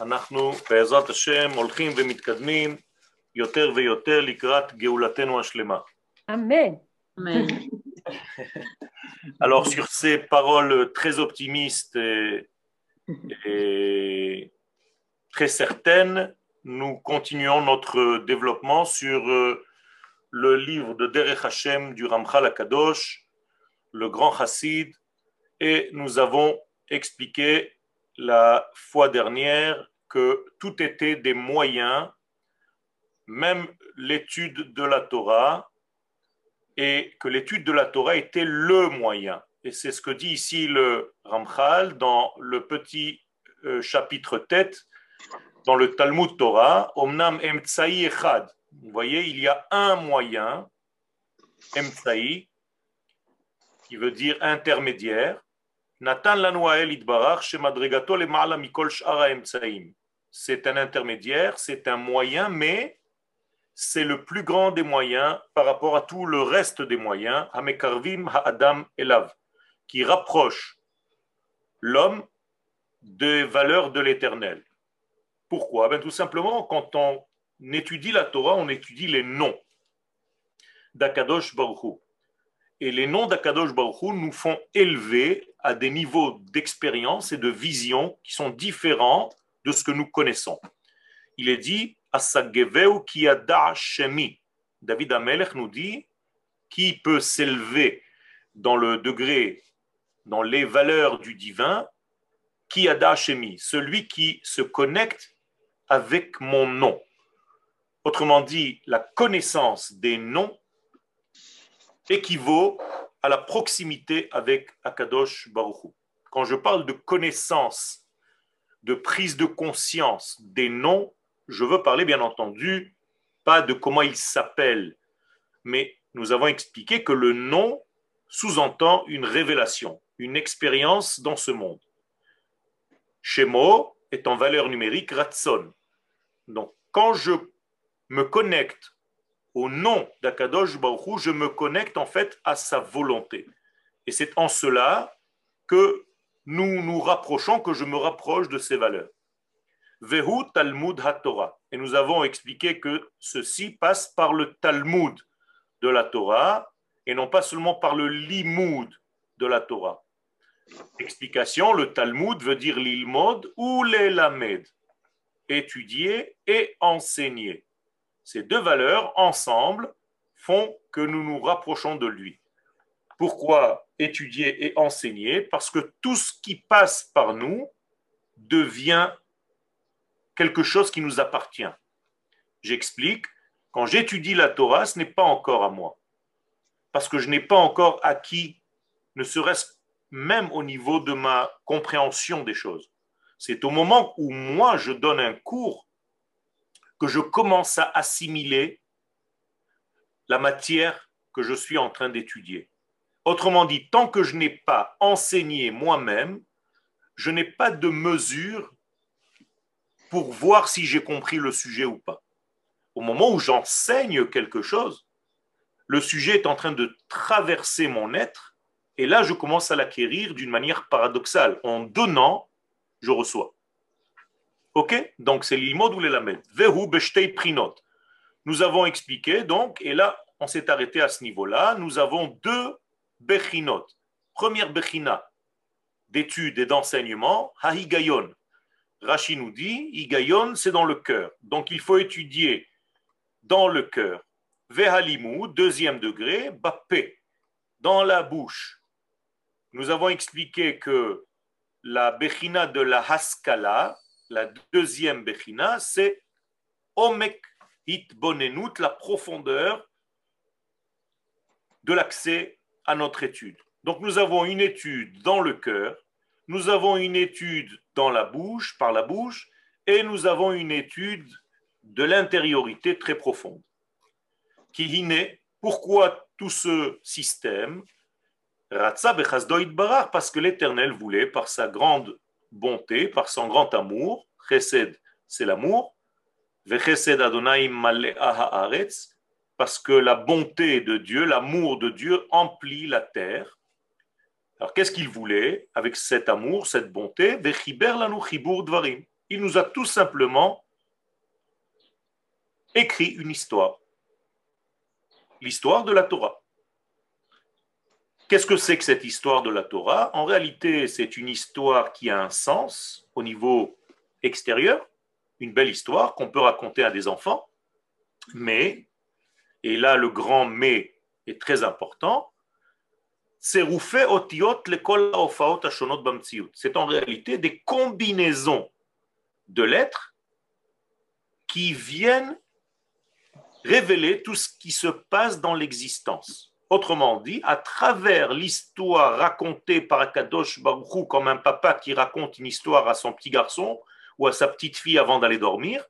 אנחנו בעזרת השם הולכים ומתקדמים יותר ויותר לקראת גאולתנו השלמה. Amen. Amen. Alors sur ces paroles très optimistes et, et très certaines, nous continuons notre développement sur euh, le livre de Derech Hashem du Ramchal Akadosh, le grand chassid, et nous avons expliqué la fois dernière que tout était des moyens, même l'étude de la Torah, et que l'étude de la Torah était le moyen. Et c'est ce que dit ici le Ramchal dans le petit euh, chapitre tête, dans le Talmud Torah, Omnam Emtsai Echad. Vous voyez, il y a un moyen, Emtsai, qui veut dire intermédiaire. C'est un intermédiaire, c'est un moyen, mais c'est le plus grand des moyens par rapport à tout le reste des moyens, Hamekarvim Ha'adam Elav, qui rapproche l'homme des valeurs de l'éternel. Pourquoi? Ben, Tout simplement, quand on étudie la Torah, on étudie les noms d'Akadosh Baruch. Et les noms d'Akadosh Baruch Hu nous font élever à des niveaux d'expérience et de vision qui sont différents de ce que nous connaissons. Il est dit. David Amelech nous dit qui peut s'élever dans le degré, dans les valeurs du divin, Kiyada Shemi, celui qui se connecte avec mon nom. Autrement dit, la connaissance des noms équivaut à la proximité avec Akadosh Baruch Quand je parle de connaissance, de prise de conscience des noms, je veux parler bien entendu pas de comment ils s'appellent, mais nous avons expliqué que le nom sous-entend une révélation, une expérience dans ce monde. Shemo est en valeur numérique Ratson. Donc, quand je me connecte au nom d'Akadosh Baruch je me connecte en fait à sa volonté. Et c'est en cela que nous nous rapprochons, que je me rapproche de ses valeurs. Vehu Talmud HaTorah. Et nous avons expliqué que ceci passe par le Talmud de la Torah et non pas seulement par le Limoud de la Torah. Explication, le Talmud veut dire l'ilmod ou l'elamed, étudier et enseigner. Ces deux valeurs ensemble font que nous nous rapprochons de lui. Pourquoi étudier et enseigner? Parce que tout ce qui passe par nous devient quelque chose qui nous appartient. J'explique, quand j'étudie la Torah, ce n'est pas encore à moi. Parce que je n'ai pas encore acquis, ne serait-ce même au niveau de ma compréhension des choses. C'est au moment où moi je donne un cours que je commence à assimiler la matière que je suis en train d'étudier. Autrement dit, tant que je n'ai pas enseigné moi-même, je n'ai pas de mesure pour voir si j'ai compris le sujet ou pas. Au moment où j'enseigne quelque chose, le sujet est en train de traverser mon être, et là je commence à l'acquérir d'une manière paradoxale. En donnant, je reçois. Ok? Donc c'est l'ilmod ou l'elamed. Vehu beshtei prinot. Nous avons expliqué, donc, et là on s'est arrêté à ce niveau-là, nous avons deux bechinot. Première bechina d'étude et d'enseignement, hahigayon. Rashi nous dit, Igayon, c'est dans le cœur. Donc il faut étudier dans le cœur. Vehalimou, deuxième degré, Bappé, dans la bouche. Nous avons expliqué que la Bechina de la Haskala, la deuxième Bechina, c'est Omek Hitbonenut, la profondeur de l'accès à notre étude. Donc nous avons une étude dans le cœur, nous avons une étude dans la bouche, par la bouche, et nous avons une étude de l'intériorité très profonde. Kihine, pourquoi tout ce système parce que l'Éternel voulait, par sa grande bonté, par son grand amour, Chesed, c'est l'amour, parce que la bonté de Dieu, l'amour de Dieu emplit la terre, alors qu'est-ce qu'il voulait avec cet amour, cette bonté? Dvarim. Il nous a tout simplement écrit une histoire. L'histoire de la Torah. Qu'est-ce que c'est que cette histoire de la Torah? En réalité, c'est une histoire qui a un sens au niveau extérieur, une belle histoire qu'on peut raconter à des enfants, mais, et là le grand mais est très important, c'est en réalité des combinaisons de lettres qui viennent révéler tout ce qui se passe dans l'existence. Autrement dit, à travers l'histoire racontée par Akadosh Baruch comme un papa qui raconte une histoire à son petit garçon ou à sa petite fille avant d'aller dormir,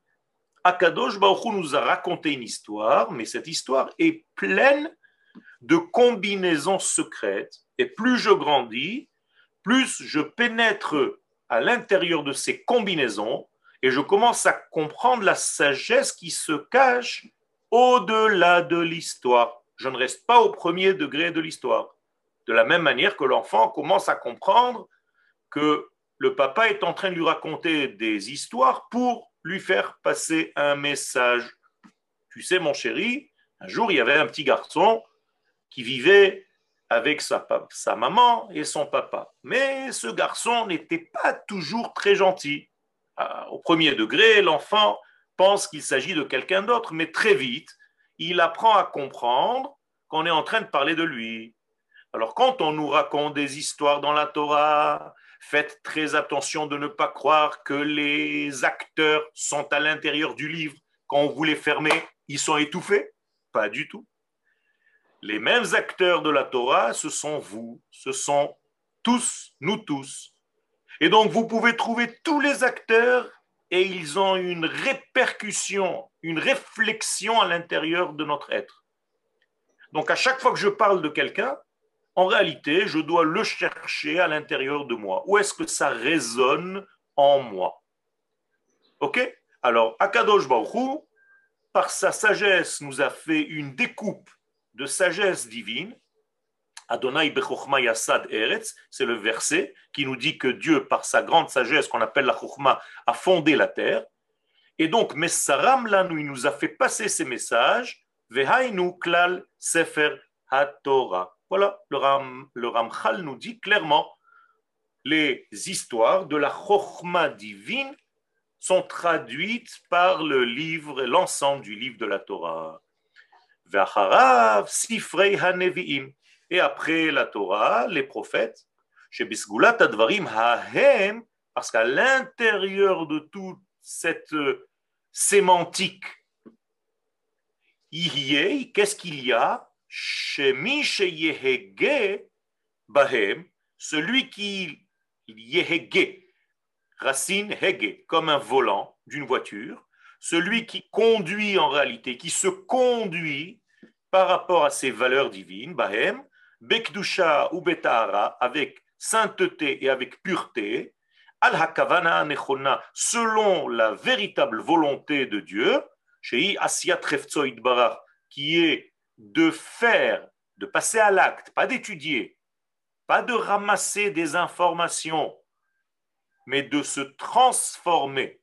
Akadosh Baruch nous a raconté une histoire, mais cette histoire est pleine de combinaisons secrètes. Et plus je grandis, plus je pénètre à l'intérieur de ces combinaisons et je commence à comprendre la sagesse qui se cache au-delà de l'histoire. Je ne reste pas au premier degré de l'histoire. De la même manière que l'enfant commence à comprendre que le papa est en train de lui raconter des histoires pour lui faire passer un message. Tu sais, mon chéri, un jour, il y avait un petit garçon qui vivait avec sa, sa maman et son papa. Mais ce garçon n'était pas toujours très gentil. Ah, au premier degré, l'enfant pense qu'il s'agit de quelqu'un d'autre, mais très vite, il apprend à comprendre qu'on est en train de parler de lui. Alors quand on nous raconte des histoires dans la Torah, faites très attention de ne pas croire que les acteurs sont à l'intérieur du livre. Quand vous les fermez, ils sont étouffés. Pas du tout. Les mêmes acteurs de la Torah, ce sont vous, ce sont tous, nous tous. Et donc vous pouvez trouver tous les acteurs et ils ont une répercussion, une réflexion à l'intérieur de notre être. Donc à chaque fois que je parle de quelqu'un, en réalité, je dois le chercher à l'intérieur de moi. Où est-ce que ça résonne en moi? Ok? Alors, Akadosh Baruch par sa sagesse, nous a fait une découpe de sagesse divine. Adonai Bechokma Yassad Eretz, c'est le verset qui nous dit que Dieu, par sa grande sagesse qu'on appelle la Chokhma, a fondé la terre. Et donc, Messaram Lanu, il nous a fait passer ces messages. Vehainu Klal Sefer HaTorah. Voilà, le, Ram, le Ramchal nous dit clairement les histoires de la Chokhma divine sont traduites par le livre, l'ensemble du livre de la Torah. Et après la Torah, les prophètes, parce qu'à l'intérieur de toute cette euh, sémantique, qu'est-ce qu'il y a? Bahem, celui qui yehege, racine hege, comme un volant d'une voiture, celui qui conduit en réalité, qui se conduit par rapport à ses valeurs divines, Bahem, Bekdusha ou Betahara, avec sainteté et avec pureté, al hakavana nechona, selon la véritable volonté de Dieu, chez Asiat qui est de faire, de passer à l'acte, pas d'étudier, pas de ramasser des informations, mais de se transformer.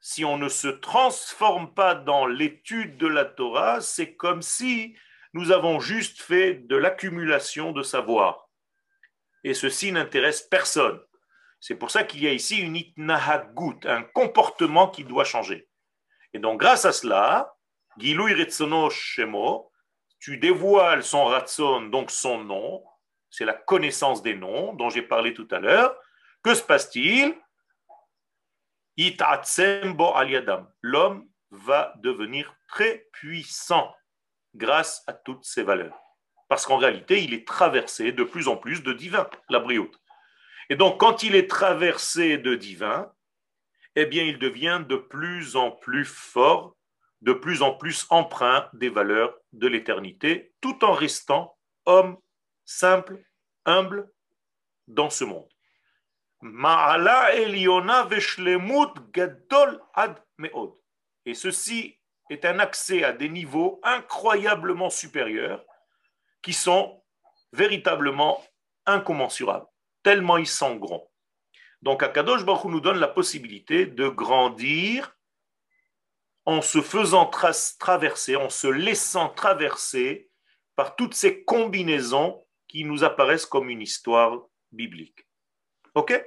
Si on ne se transforme pas dans l'étude de la Torah, c'est comme si nous avons juste fait de l'accumulation de savoir. Et ceci n'intéresse personne. C'est pour ça qu'il y a ici une itnahagut, un comportement qui doit changer. Et donc, grâce à cela, Shemo, tu dévoiles son ratson, donc son nom, c'est la connaissance des noms dont j'ai parlé tout à l'heure. Que se passe-t-il? L'homme va devenir très puissant grâce à toutes ces valeurs. Parce qu'en réalité, il est traversé de plus en plus de divin, la brioute. Et donc, quand il est traversé de divin, eh bien, il devient de plus en plus fort de plus en plus empreint des valeurs de l'éternité, tout en restant homme simple, humble dans ce monde. Et ceci est un accès à des niveaux incroyablement supérieurs qui sont véritablement incommensurables, tellement ils sont grands. Donc Akadosh Baruch nous donne la possibilité de grandir en se faisant traverser, en se laissant traverser par toutes ces combinaisons qui nous apparaissent comme une histoire biblique. OK?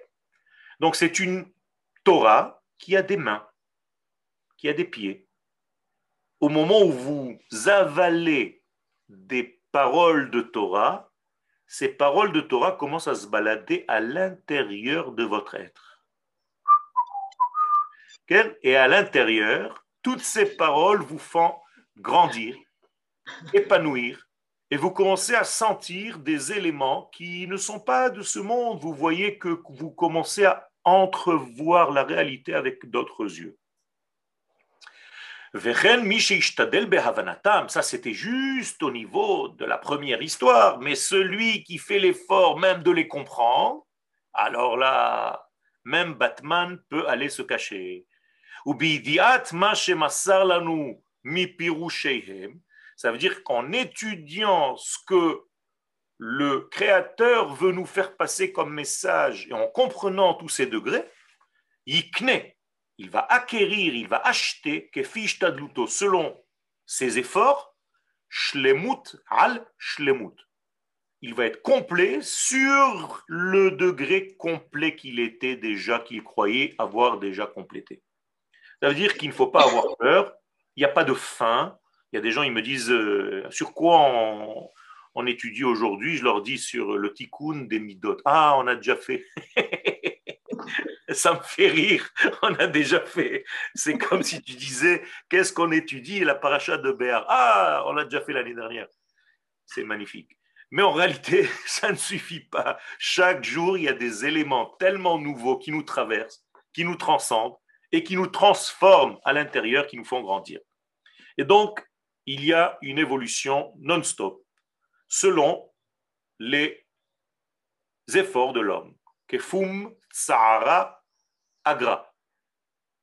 Donc c'est une Torah qui a des mains, qui a des pieds. Au moment où vous avalez des paroles de Torah, ces paroles de Torah commencent à se balader à l'intérieur de votre être. Et à l'intérieur, toutes ces paroles vous font grandir, épanouir, et vous commencez à sentir des éléments qui ne sont pas de ce monde. Vous voyez que vous commencez à entrevoir la réalité avec d'autres yeux. Ça, c'était juste au niveau de la première histoire, mais celui qui fait l'effort même de les comprendre, alors là, même Batman peut aller se cacher. Ça veut dire qu'en étudiant ce que le Créateur veut nous faire passer comme message et en comprenant tous ces degrés, Yikne, il va acquérir, il va acheter, Tadluto, selon ses efforts, Shlemut al Shlemut. Il va être complet sur le degré complet qu'il était déjà, qu'il croyait avoir déjà complété. Ça veut dire qu'il ne faut pas avoir peur, il n'y a pas de fin. Il y a des gens, ils me disent euh, sur quoi on, on étudie aujourd'hui, je leur dis sur le tikkun des midot. Ah, on a déjà fait. Ça me fait rire, on a déjà fait. C'est comme si tu disais, qu'est-ce qu'on étudie la paracha de Béar? Ah, on l'a déjà fait l'année dernière. C'est magnifique. Mais en réalité, ça ne suffit pas. Chaque jour, il y a des éléments tellement nouveaux qui nous traversent, qui nous transcendent et qui nous transforment à l'intérieur, qui nous font grandir. Et donc, il y a une évolution non-stop selon les efforts de l'homme. Kefum tsara agra.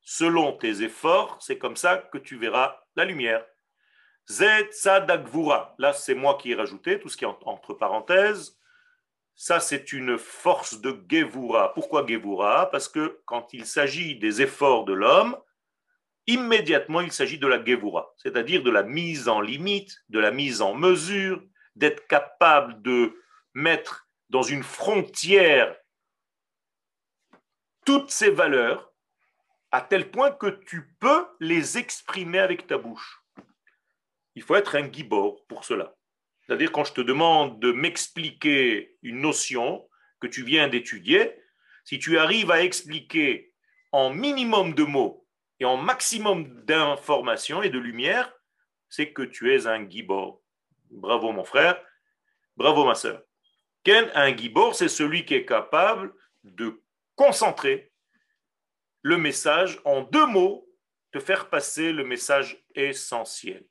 Selon tes efforts, c'est comme ça que tu verras la lumière. Zet sadagvura. Là, c'est moi qui ai rajouté tout ce qui est entre parenthèses. Ça, c'est une force de Gevura. Pourquoi Gevura? Parce que quand il s'agit des efforts de l'homme, immédiatement, il s'agit de la Gevura, c'est-à-dire de la mise en limite, de la mise en mesure, d'être capable de mettre dans une frontière toutes ces valeurs à tel point que tu peux les exprimer avec ta bouche. Il faut être un gibor pour cela. C'est-à-dire quand je te demande de m'expliquer une notion que tu viens d'étudier, si tu arrives à expliquer en minimum de mots et en maximum d'informations et de lumière, c'est que tu es un gibor. Bravo mon frère, bravo ma soeur. Ken, un gibor, c'est celui qui est capable de concentrer le message en deux mots, de faire passer le message essentiel.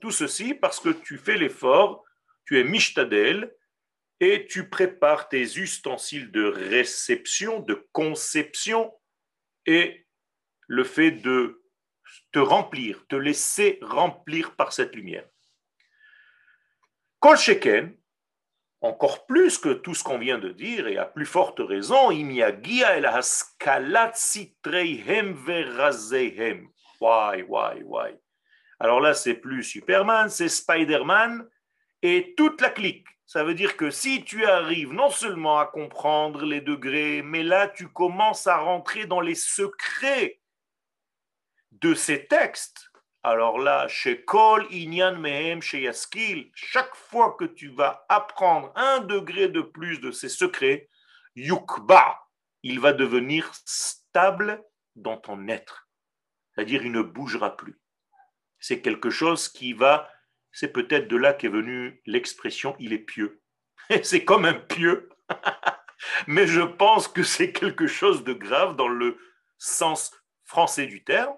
Tout ceci parce que tu fais l'effort, tu es mishtadel, et tu prépares tes ustensiles de réception, de conception, et le fait de te remplir, te laisser remplir par cette lumière. Kol Sheken, encore plus que tout ce qu'on vient de dire, et à plus forte raison, imiagia el haskalat sitreihem verazeihem. Why, why, why? Alors là, c'est plus Superman, c'est Spider-Man et toute la clique. Ça veut dire que si tu arrives non seulement à comprendre les degrés, mais là, tu commences à rentrer dans les secrets de ces textes, alors là, chez Kol Inyan Mehem chez Yaskil, chaque fois que tu vas apprendre un degré de plus de ces secrets, Yukba, il va devenir stable dans ton être. C'est-à-dire, il ne bougera plus. C'est quelque chose qui va, c'est peut-être de là qu'est venue l'expression il est pieux. c'est comme un pieux, mais je pense que c'est quelque chose de grave dans le sens français du terme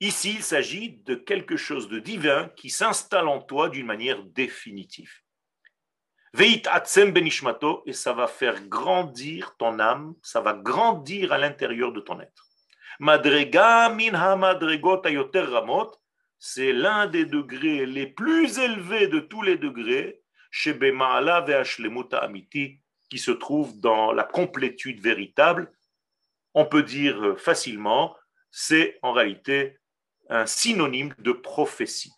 Ici, il s'agit de quelque chose de divin qui s'installe en toi d'une manière définitive. Veit atzem benishmato, et ça va faire grandir ton âme, ça va grandir à l'intérieur de ton être. Madrega min ayoter ramot, c'est l'un des degrés les plus élevés de tous les degrés, chez Bema'ala ve'ashlemut amiti, qui se trouve dans la complétude véritable, on peut dire facilement, c'est en réalité un synonyme de prophétie.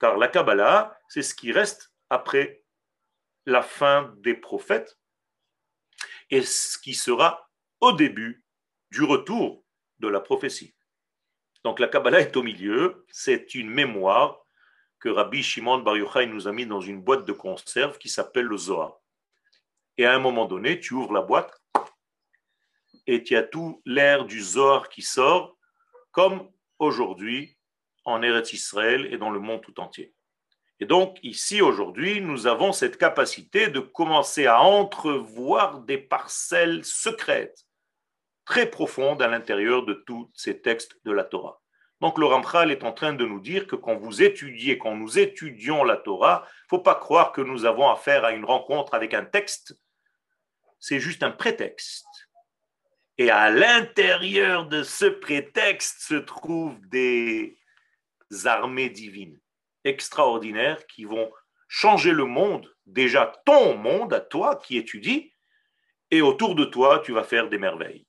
Car la Kabbalah, c'est ce qui reste après la fin des prophètes et ce qui sera au début du retour de la prophétie. Donc la Kabbalah est au milieu, c'est une mémoire que Rabbi Shimon Bar Yochai nous a mis dans une boîte de conserve qui s'appelle le Zohar. Et à un moment donné, tu ouvres la boîte et tu as tout l'air du Zohar qui sort, comme aujourd'hui en Eretz Israël et dans le monde tout entier. Et donc, ici, aujourd'hui, nous avons cette capacité de commencer à entrevoir des parcelles secrètes, très profondes à l'intérieur de tous ces textes de la Torah. Donc le Ramchal est en train de nous dire que quand vous étudiez, quand nous étudions la Torah, il faut pas croire que nous avons affaire à une rencontre avec un texte. C'est juste un prétexte. Et à l'intérieur de ce prétexte se trouvent des armées divines extraordinaires qui vont changer le monde, déjà ton monde à toi qui étudie, et autour de toi, tu vas faire des merveilles.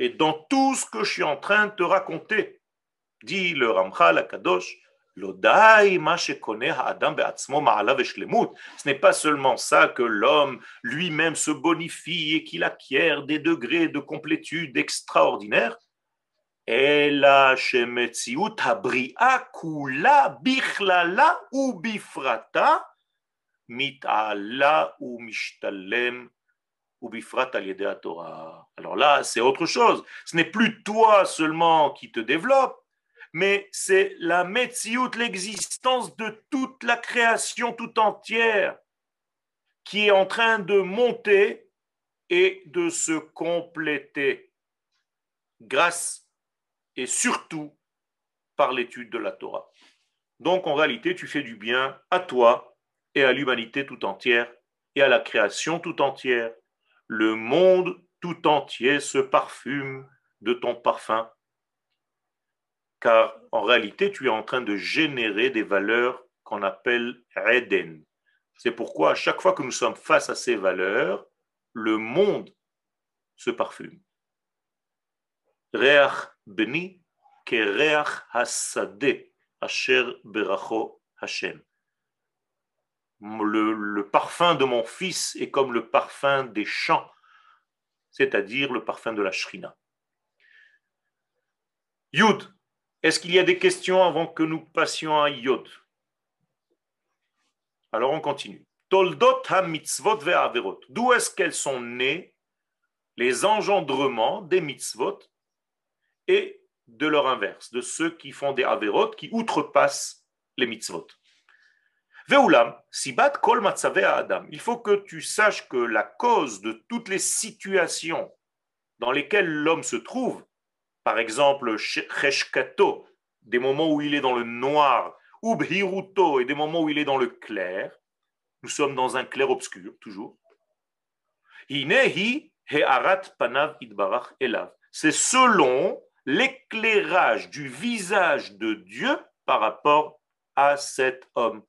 Et dans tout ce que je suis en train de te raconter, dit le Ramchal Akadosh, ce n'est pas seulement ça que l'homme lui-même se bonifie et qu'il acquiert des degrés de complétude extraordinaires. Alors là, c'est autre chose. Ce n'est plus toi seulement qui te développe, mais c'est la Metsiout, l'existence de toute la création tout entière qui est en train de monter et de se compléter grâce et surtout par l'étude de la Torah. Donc en réalité, tu fais du bien à toi et à l'humanité tout entière et à la création tout entière le monde tout entier se parfume de ton parfum, car en réalité, tu es en train de générer des valeurs qu'on appelle Eden. C'est pourquoi à chaque fois que nous sommes face à ces valeurs, le monde se parfume. Hashem le, parfum de mon fils est comme le parfum des champs, c'est-à-dire le parfum de la shrina. Yud, est-ce qu'il y a des questions avant que nous passions à Yod? Alors on continue. Toldot ha-mitzvot ve'averot. D'où est-ce qu'elles sont nées les engendrements des mitzvot et de leur inverse, de ceux qui font des averot, qui outrepassent les mitzvot? Ve'ulam, sibat kol adam. Il faut que tu saches que la cause de toutes les situations dans lesquelles l'homme se trouve, par exemple, cheshkato, des moments où il est dans le noir, ou bhiruto, et des moments où il est dans le clair, nous sommes dans un clair obscur, toujours. C'est selon l'éclairage du visage de Dieu par rapport à cet homme.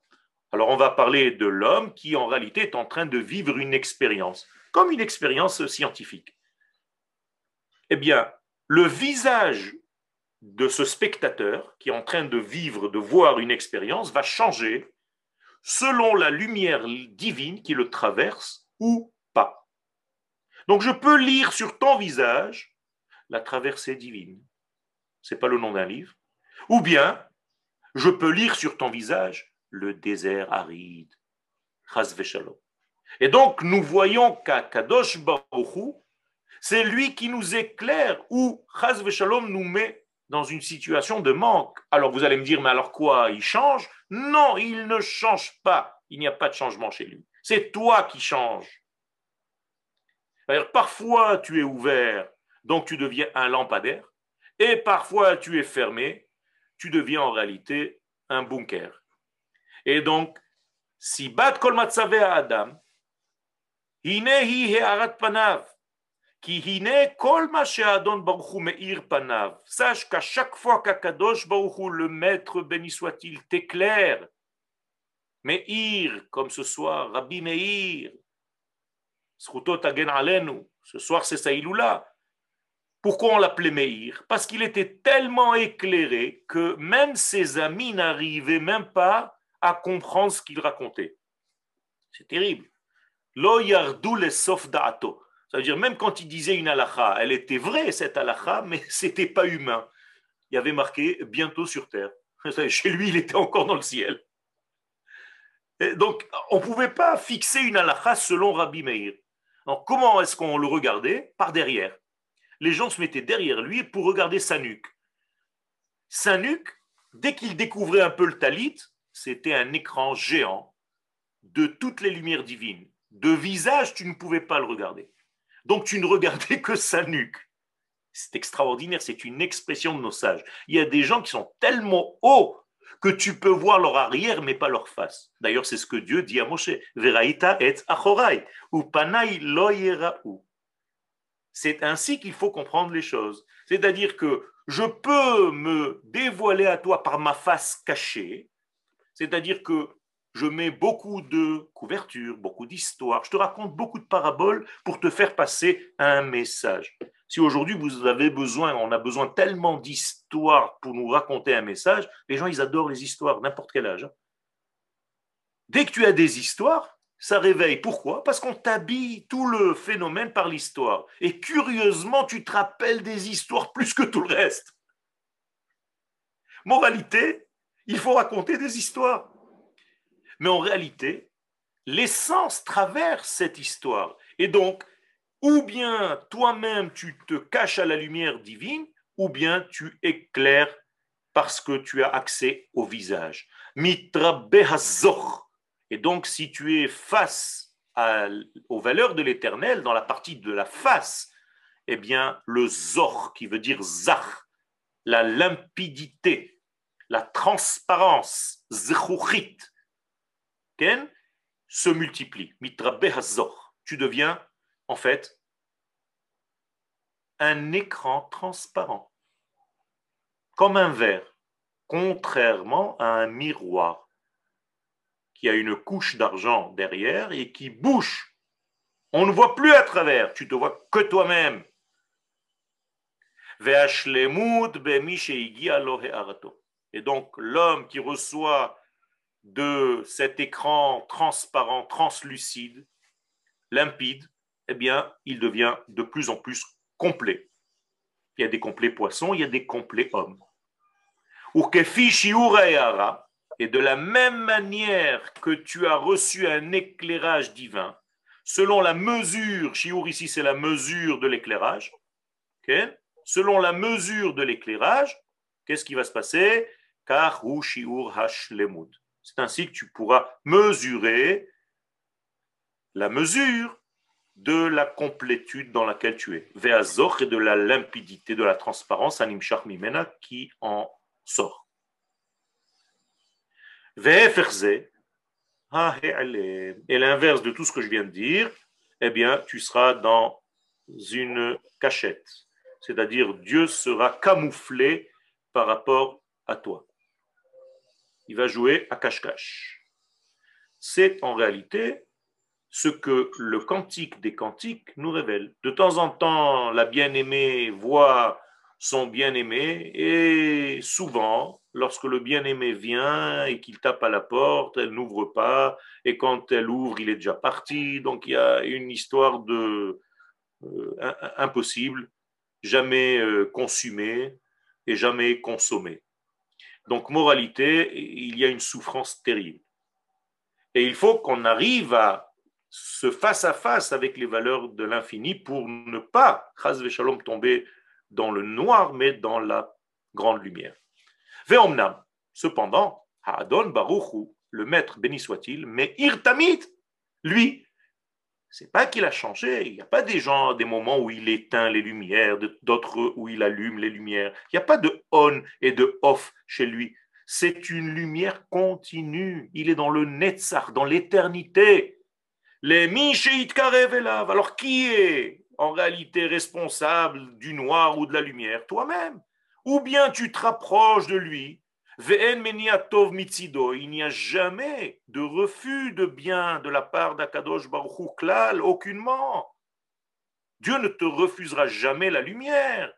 Alors on va parler de l'homme qui en réalité est en train de vivre une expérience, comme une expérience scientifique. Eh bien, le visage de ce spectateur qui est en train de vivre, de voir une expérience, va changer selon la lumière divine qui le traverse ou pas. Donc je peux lire sur ton visage la traversée divine. C'est pas le nom d'un livre. Ou bien je peux lire sur ton visage le désert aride. Et donc, nous voyons qu'à Kadosh c'est lui qui nous éclaire ou Chaz Shalom nous met dans une situation de manque. Alors vous allez me dire, mais alors quoi Il change? Non, il ne change pas. Il n'y a pas de changement chez lui. C'est toi qui changes. Parfois, tu es ouvert, donc tu deviens un lampadaire. Et parfois, tu es fermé, tu deviens en réalité un bunker. Et donc, si bat kol matzave Adam, hine hi he'arat panav, Sache qu'à chaque fois qu'Akadosh baruchu, le maître béni soit-il, t'éclaire, Meir, comme ce soir, Rabbi Meir, ce soir c'est Saïloula. Pourquoi on l'appelait Meir Parce qu'il était tellement éclairé que même ses amis n'arrivaient même pas à comprendre ce qu'il racontait. C'est terrible. Lo yardou les. Ça veut dire, même quand il disait une halakha, elle était vraie, cette halakha, mais c'était pas humain. Il y avait marqué bientôt sur terre. Chez lui, il était encore dans le ciel. donc, on ne pouvait pas fixer une halakha selon Rabbi Meir. Alors, comment est-ce qu'on le regardait Par derrière. Les gens se mettaient derrière lui pour regarder sa nuque. Sa nuque, dès qu'il découvrait un peu le talit, c'était un écran géant de toutes les lumières divines. De visage, tu ne pouvais pas le regarder. Donc, tu ne regardais que sa nuque. C'est extraordinaire, c'est une expression de nos sages. Il y a des gens qui sont tellement hauts que tu peux voir leur arrière, mais pas leur face. D'ailleurs, c'est ce que Dieu dit à Moshe. C'est ainsi qu'il faut comprendre les choses. C'est-à-dire que je peux me dévoiler à toi par ma face cachée, c'est-à-dire que je mets beaucoup de couvertures, beaucoup d'histoires, je te raconte beaucoup de paraboles pour te faire passer un message. Si aujourd'hui vous avez besoin, on a besoin tellement d'histoires pour nous raconter un message, les gens ils adorent les histoires, n'importe quel âge. Hein. Dès que tu as des histoires, ça réveille. Pourquoi? Parce qu'on t'habille tout le phénomène par l'histoire. Et curieusement, tu te rappelles des histoires plus que tout le reste. Moralité, il faut raconter des histoires. Mais en réalité, l'essence traverse cette histoire. Et donc, ou bien toi-même tu te caches à la lumière divine, ou bien tu éclaires parce que tu as accès au visage. Mitra Et donc, si tu es face aux valeurs de l'éternel, dans la partie de la face, eh bien, le zor, qui veut dire zach, la limpidité, la transparence, se multiplie. Tu deviens en fait un écran transparent, comme un verre, contrairement à un miroir qui a une couche d'argent derrière et qui bouche. On ne voit plus à travers, tu te vois que toi-même. Et donc l'homme qui reçoit de cet écran transparent, translucide, limpide, eh bien, il devient de plus en plus complet. Il y a des complets poissons, il y a des complets hommes. Et de la même manière que tu as reçu un éclairage divin, selon la mesure, shiur ici c'est la mesure de l'éclairage, selon la mesure de l'éclairage, qu'est-ce qui va se passer? C'est ainsi que tu pourras mesurer la mesure de la complétude dans laquelle tu es. Ve'azor et de la limpidité, de la transparence, animshach mimena, qui en sort. Ve'eferze, et l'inverse de tout ce que je viens de dire, eh bien, tu seras dans une cachette. C'est-à-dire, Dieu sera camouflé par rapport à toi. Il va jouer à cache-cache. C'est en réalité ce que le cantique des cantiques nous révèle. De temps en temps, la bien-aimée voit son bien-aimé et souvent, lorsque le bien-aimé vient et qu'il tape à la porte, elle n'ouvre pas et quand elle ouvre, il est déjà parti. Donc il y a une histoire de euh, impossible, jamais euh, consumée et jamais consommée. Donc moralité, il y a une souffrance terrible. Et il faut qu'on arrive à ce face-à-face avec les valeurs de l'infini pour ne pas, shalom, tomber dans le noir, mais dans la grande lumière. Ve'omnam, cependant, Ha'adon Baruchu, le maître béni soit-il, mais Irtamit, lui, c'est pas qu'il a changé. Il n'y a pas des gens, des moments où il éteint les lumières, d'autres où il allume les lumières. Il n'y a pas de on et de off chez lui. C'est une lumière continue. Il est dans le Netzach, dans l'éternité. Les Karev Alors qui est en réalité responsable du noir ou de la lumière? Toi-même. Ou bien tu te rapproches de lui Il n'y a jamais de refus de bien de la part d'Akadosh Baruch Klal, aucunement. Dieu ne te refusera jamais la lumière.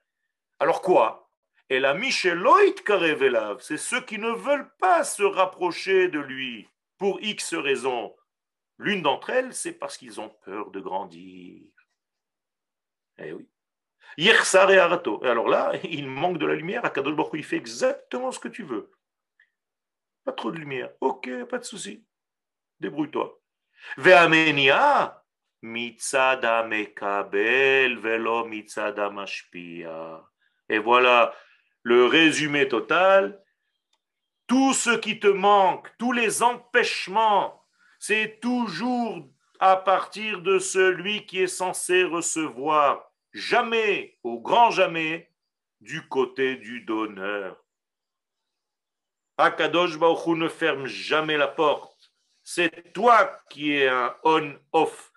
Alors quoi? Et la Micheloit Karevelav, c'est ceux qui ne veulent pas se rapprocher de lui pour X raisons. L'une d'entre elles, c'est parce qu'ils ont peur de grandir. Eh oui. Yersar et Arato. Et alors là, il manque de la lumière. Akadosh Baruch il fait exactement ce que tu veux. Pas trop de lumière. Ok, pas de souci. Débrouille-toi. Ve'amenia mitzada mekabel velo mitzada mashpia. Et voilà le résumé total. Tout ce qui te manque, tous les empêchements, c'est toujours à partir de celui qui est censé recevoir jamais, au grand jamais, du côté du donneur. Akadosh Baruch ne ferme jamais la porte. C'est toi qui es un on-off,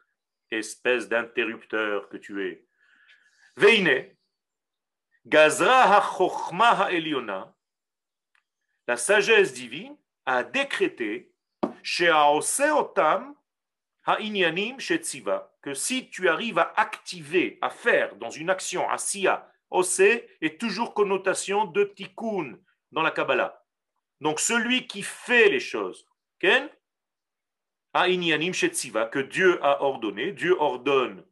espèce d'interrupteur que tu es. Veine, Gazra ha eliona, la sagesse divine a décrété chez Otam ha-inyanim que si tu arrives à activer, à faire dans une action, à siya, osé est toujours connotation de tikkun dans la Kabbalah. Donc celui qui fait les choses, ken, ha-inyanim que Dieu a ordonné, Dieu ordonne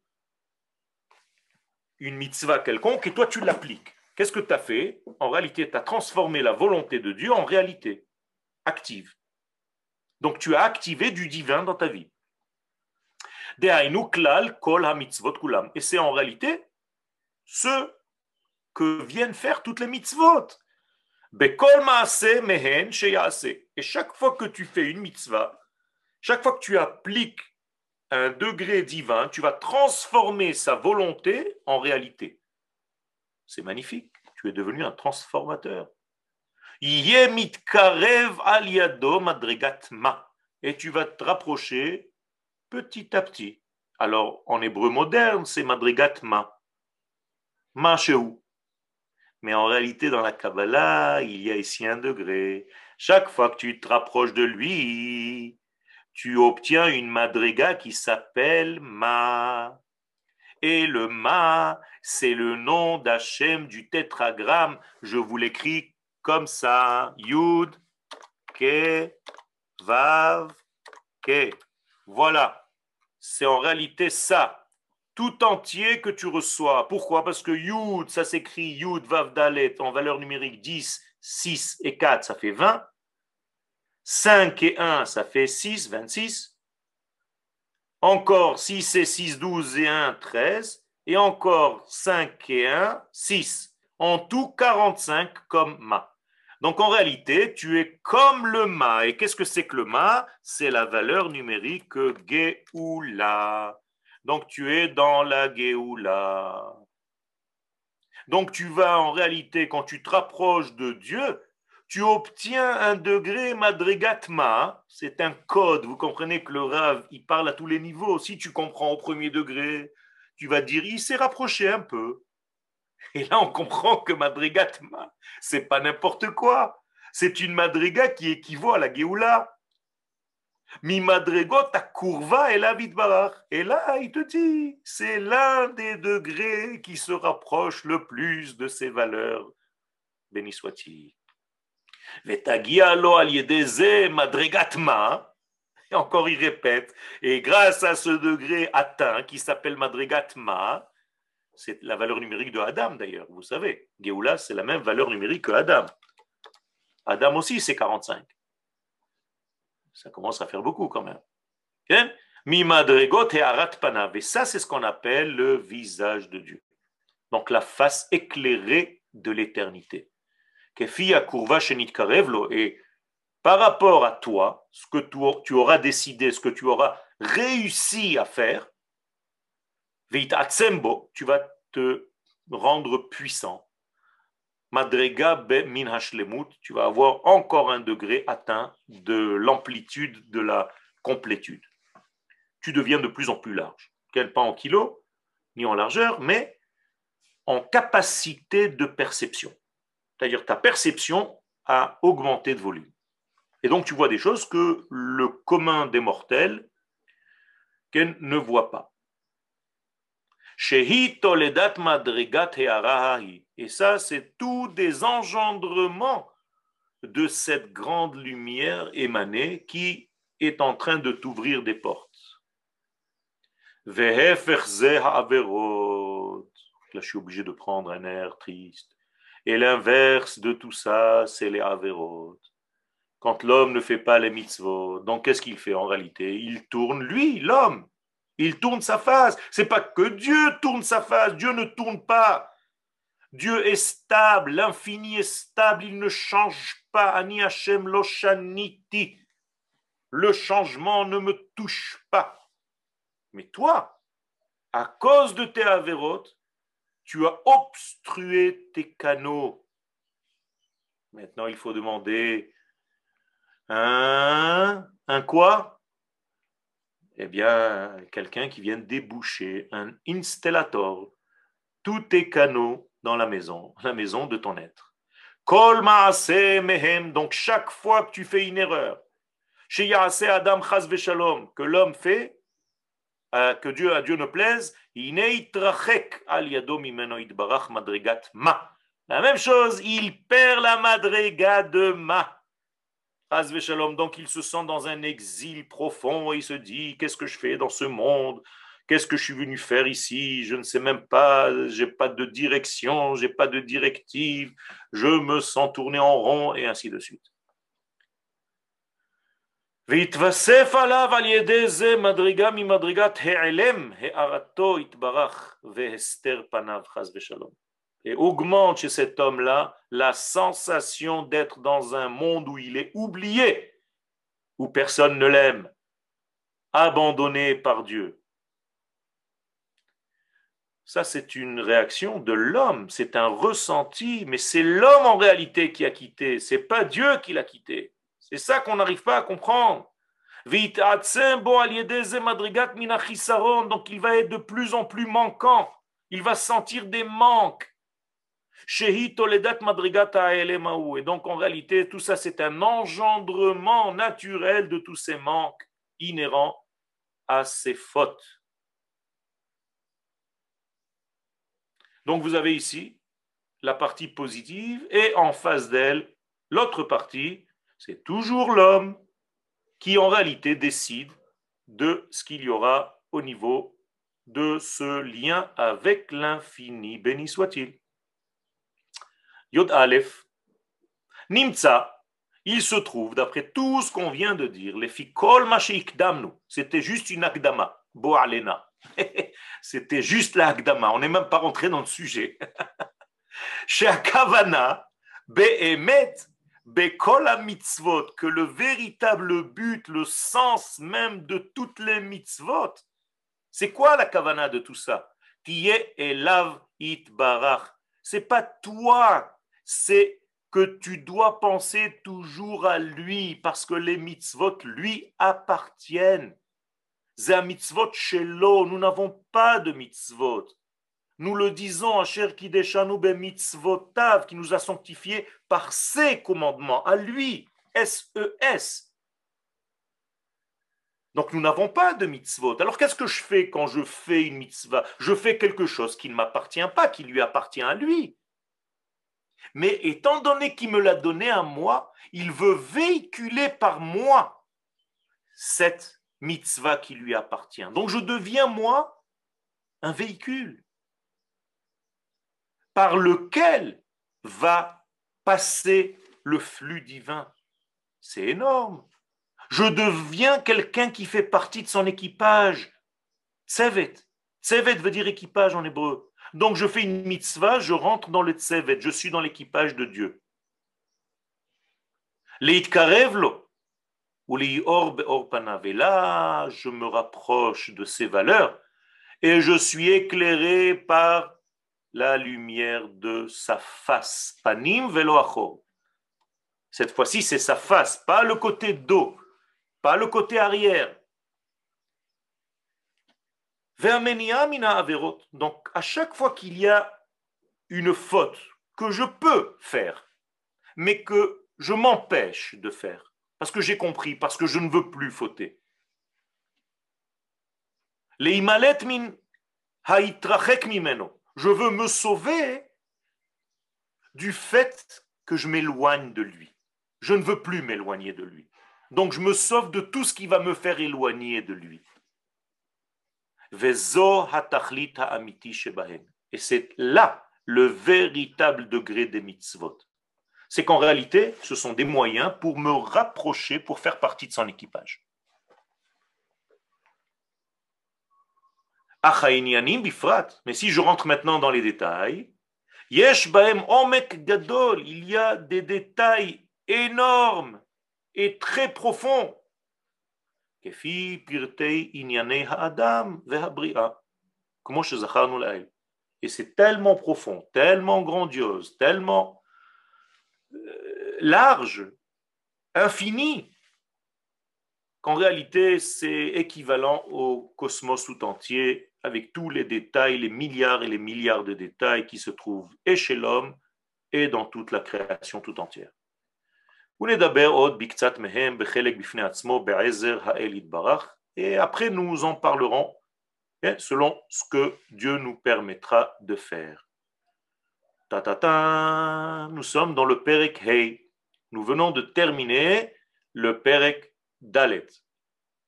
une mitzvah quelconque et toi tu l'appliques. Qu'est-ce que tu as fait? En réalité, tu as transformé la volonté de Dieu en réalité active. Donc tu as activé du divin dans ta vie. Et c'est en réalité ce que viennent faire toutes les mitzvot. Et chaque fois que tu fais une mitzvah, chaque fois que tu appliques un degré divin, tu vas transformer sa volonté en réalité. C'est magnifique. Tu es devenu un transformateur. Et tu vas te rapprocher petit à petit. Alors, en hébreu moderne, c'est madrigat ma. Ma où? Mais en réalité, dans la Kabbalah, il y a ici un degré. Chaque fois que tu te rapproches de lui, tu obtiens une madriga qui s'appelle ma. Et le ma, c'est le nom d'Hachem du tétragramme. Je vous l'écris comme ça. Yud, Ke, Vav, Ke. Voilà c'est en réalité ça, tout entier que tu reçois. Pourquoi? Parce que Yud, ça s'écrit Yud Vav Dalet en valeur numérique 10, 6 et 4, ça fait 20. 5 et 1, ça fait 6, 26. Encore 6 et 6, 12 et 1, 13. Et encore 5 et 1, 6. En tout 45 comme ma. Donc en réalité, tu es comme le ma. Et qu'est-ce que c'est que le ma C'est la valeur numérique Geoula. Donc tu es dans la Geoula. Donc tu vas en réalité, quand tu te rapproches de Dieu, tu obtiens un degré madrigatma. C'est un code. Vous comprenez que le Rav, il parle à tous les niveaux. Si tu comprends au premier degré, tu vas dire, il s'est rapproché un peu. Et là, on comprend que Madrigatma, c'est pas n'importe quoi. C'est une madriga qui équivaut à la Géoula. Mi madrigot ta courva et la barach. Et là, il te dit, c'est l'un des degrés qui se rapproche le plus de ses valeurs. Béni soit-il. Et encore, il répète. Et grâce à ce degré atteint qui s'appelle madrigatma, c'est la valeur numérique de Adam d'ailleurs, vous savez. Géoula, c'est la même valeur numérique que Adam. Adam aussi, c'est 45. Ça commence à faire beaucoup quand même. Et ça, c'est ce qu'on appelle le visage de Dieu. Donc la face éclairée de l'éternité. Et par rapport à toi, ce que tu auras décidé, ce que tu auras réussi à faire, tu vas te rendre puissant. Madrega min tu vas avoir encore un degré atteint de l'amplitude de la complétude. Tu deviens de plus en plus large. Quel pas en kilos, ni en largeur, mais en capacité de perception. C'est-à-dire ta perception à augmenter de volume. Et donc tu vois des choses que le commun des mortels ne voit pas. Et ça, c'est tout des engendrements de cette grande lumière émanée qui est en train de t'ouvrir des portes. Là, je suis obligé de prendre un air triste. Et l'inverse de tout ça, c'est les averot. Quand l'homme ne fait pas les mitzvot, donc qu'est-ce qu'il fait en réalité? Il tourne, lui, l'homme, il tourne sa face. C'est pas que Dieu tourne sa face. Dieu ne tourne pas. Dieu est stable. L'infini est stable. Il ne change pas. Ani Hashem loshaniti. Le changement ne me touche pas. Mais toi, à cause de tes avérotes, tu as obstrué tes canaux. Maintenant, il faut demander un, un quoi? Eh bien, quelqu'un qui vient déboucher, un installator, tous tes canaux dans la maison, la maison de ton être. Kol mehem, donc chaque fois que tu fais une erreur, Adam que l'homme fait, euh, que Dieu à Dieu ne plaise. La même chose, il perd la madriga de ma. Donc il se sent dans un exil profond et il se dit qu'est-ce que je fais dans ce monde? Qu'est-ce que je suis venu faire ici? Je ne sais même pas, j'ai pas de direction, j'ai pas de directive, je me sens tourner en rond et ainsi de suite. Et augmente chez cet homme-là la sensation d'être dans un monde où il est oublié, où personne ne l'aime, abandonné par Dieu. Ça, c'est une réaction de l'homme, c'est un ressenti, mais c'est l'homme en réalité qui a quitté, c'est pas Dieu qui l'a quitté. C'est ça qu'on n'arrive pas à comprendre. Donc il va être de plus en plus manquant, il va sentir des manques. Et donc en réalité, tout ça, c'est un engendrement naturel de tous ces manques inhérents à ces fautes. Donc vous avez ici la partie positive et en face d'elle, l'autre partie, c'est toujours l'homme qui en réalité décide de ce qu'il y aura au niveau de ce lien avec l'infini, béni soit-il. Yod Aleph, Nimtza, il se trouve, d'après tout ce qu'on vient de dire, les fikol damnu, c'était juste une akdama, boalena. c'était juste la akdama, on n'est même pas rentré dans le sujet. Chez Akavana, be'emet, be'kol mitzvot, que le véritable but, le sens même de toutes les mitzvot, c'est quoi la kavana de tout ça? Tiye elav it barach. C'est pas toi c'est que tu dois penser toujours à lui parce que les mitzvot lui appartiennent. Mitzvot shelo, nous n'avons pas de mitzvot. Nous le disons à Cher Kideshanu be mitzvotav qui nous a sanctifiés par ses commandements, à lui, S-E-S. E Donc nous n'avons pas de mitzvot. Alors qu'est-ce que je fais quand je fais une mitzvah? Je fais quelque chose qui ne m'appartient pas, qui lui appartient à lui. Mais étant donné qu'il me l'a donné à moi, il veut véhiculer par moi cette mitzvah qui lui appartient. Donc je deviens moi un véhicule par lequel va passer le flux divin. C'est énorme. Je deviens quelqu'un qui fait partie de son équipage. Tsevet. Tsevet veut dire équipage en hébreu. Donc je fais une mitzvah, je rentre dans le tsevet, je suis dans l'équipage de Dieu. Leitkarevlo, ou orb je me rapproche de ces valeurs et je suis éclairé par la lumière de sa face. Panim Cette fois-ci, c'est sa face, pas le côté dos, pas le côté arrière. Donc, à chaque fois qu'il y a une faute que je peux faire, mais que je m'empêche de faire, parce que j'ai compris, parce que je ne veux plus fauter. Je veux me sauver du fait que je m'éloigne de lui. Je ne veux plus m'éloigner de lui. Donc je me sauve de tout ce qui va me faire éloigner de lui. Et c'est là le véritable degré des mitzvot c'est qu'en réalité, ce sont des moyens pour me rapprocher, pour faire partie de son équipage. Mais si je rentre maintenant dans les détails, il y a des détails énormes et très profonds. Et c'est tellement profond, tellement grandiose, tellement large, infini, qu'en réalité c'est équivalent au cosmos tout entier, avec tous les détails, les milliards et les milliards de détails qui se trouvent et chez l'homme et dans toute la création tout entière. Et après nous en parlerons selon ce que Dieu nous permettra de faire. Ta, ta, ta. Nous sommes dans le Perek Hei. Nous venons de terminer le Perek Dalet.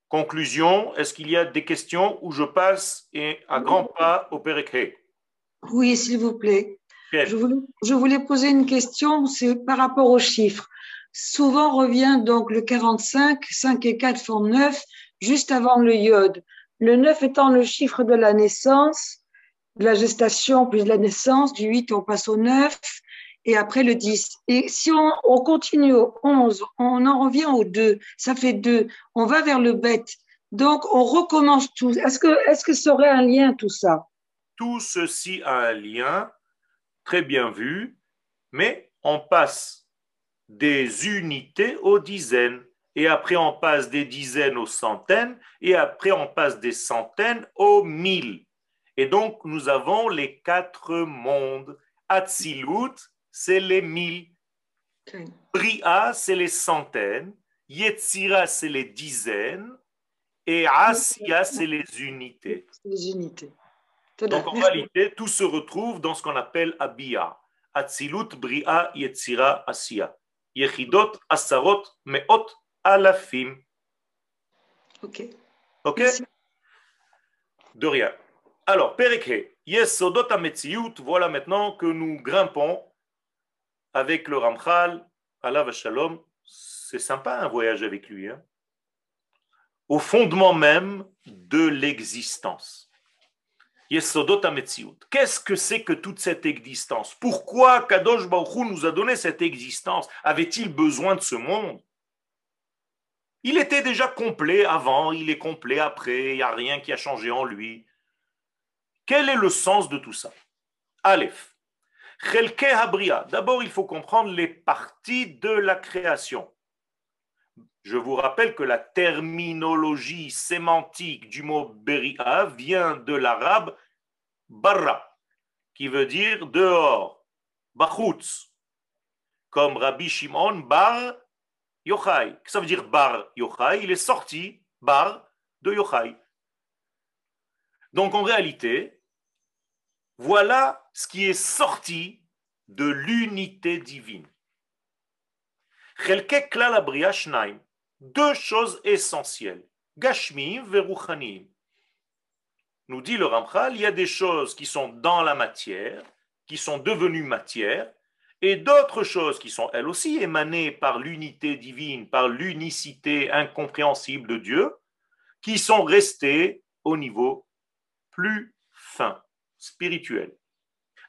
Conclusion, est-ce qu'il y a des questions où je passe et à grands pas au Perek Hei? Oui, s'il vous plaît. Je voulais, je voulais, poser une question, c'est par rapport aux chiffres. Souvent revient donc le 45, 5 et 4 font 9, juste avant le iode. Le 9 étant le chiffre de la naissance, de la gestation plus de la naissance, du 8 on passe au 9 et après le 10. Et si on, continue au 11, on en revient au 2, ça fait 2, on va vers le bête. Donc on recommence tout. Est-ce que, est-ce que ça aurait un lien tout ça? Tout ceci a un lien, très bien vu, mais on passe des unités aux dizaines et après on passe des dizaines aux centaines, et après on passe des centaines aux mille. Et donc, nous avons les quatre mondes. Atzilut, c'est les mille. Bria, c'est les centaines. Yetzira, c'est les dizaines. Et Asiya, c'est les unités. Les unités. Donc, en réalité, tout se retrouve dans ce qu'on appelle Abia. Atzilut, Bria, Yetzira, Asiya. Yechidot, Asarot, Meot, Alafim. Ok. Ok De rien. Alors, Perikhe, Yesodot Ametziut, voilà maintenant que nous grimpons avec le Ramchal, Allah Shalom. C'est sympa un voyage avec lui. Hein. Au fondement même de l'existence. Yesodot. Qu'est-ce que c'est que toute cette existence? Pourquoi Kadosh Baruch nous a donné cette existence? Avait-il besoin de ce monde? Il était déjà complet avant, il est complet après, il n'y a rien qui a changé en lui. Quel est le sens de tout ça? Aleph. D'abord, il faut comprendre les parties de la création. Je vous rappelle que la terminologie sémantique du mot Beria vient de l'arabe barra, qui veut dire dehors, bachutz, comme Rabbi Shimon bar Yochai. Ça veut dire bar Yochai, il est sorti bar de Yochai. Donc en réalité, voilà ce qui est sorti de l'unité divine. Deux choses essentielles. Gashmim veruchanim. Nous dit le Ramchal, il y a des choses qui sont dans la matière, qui sont devenues matière, et d'autres choses qui sont elles aussi émanées par l'unité divine, par l'unicité incompréhensible de Dieu, qui sont restées au niveau plus fin, spirituel.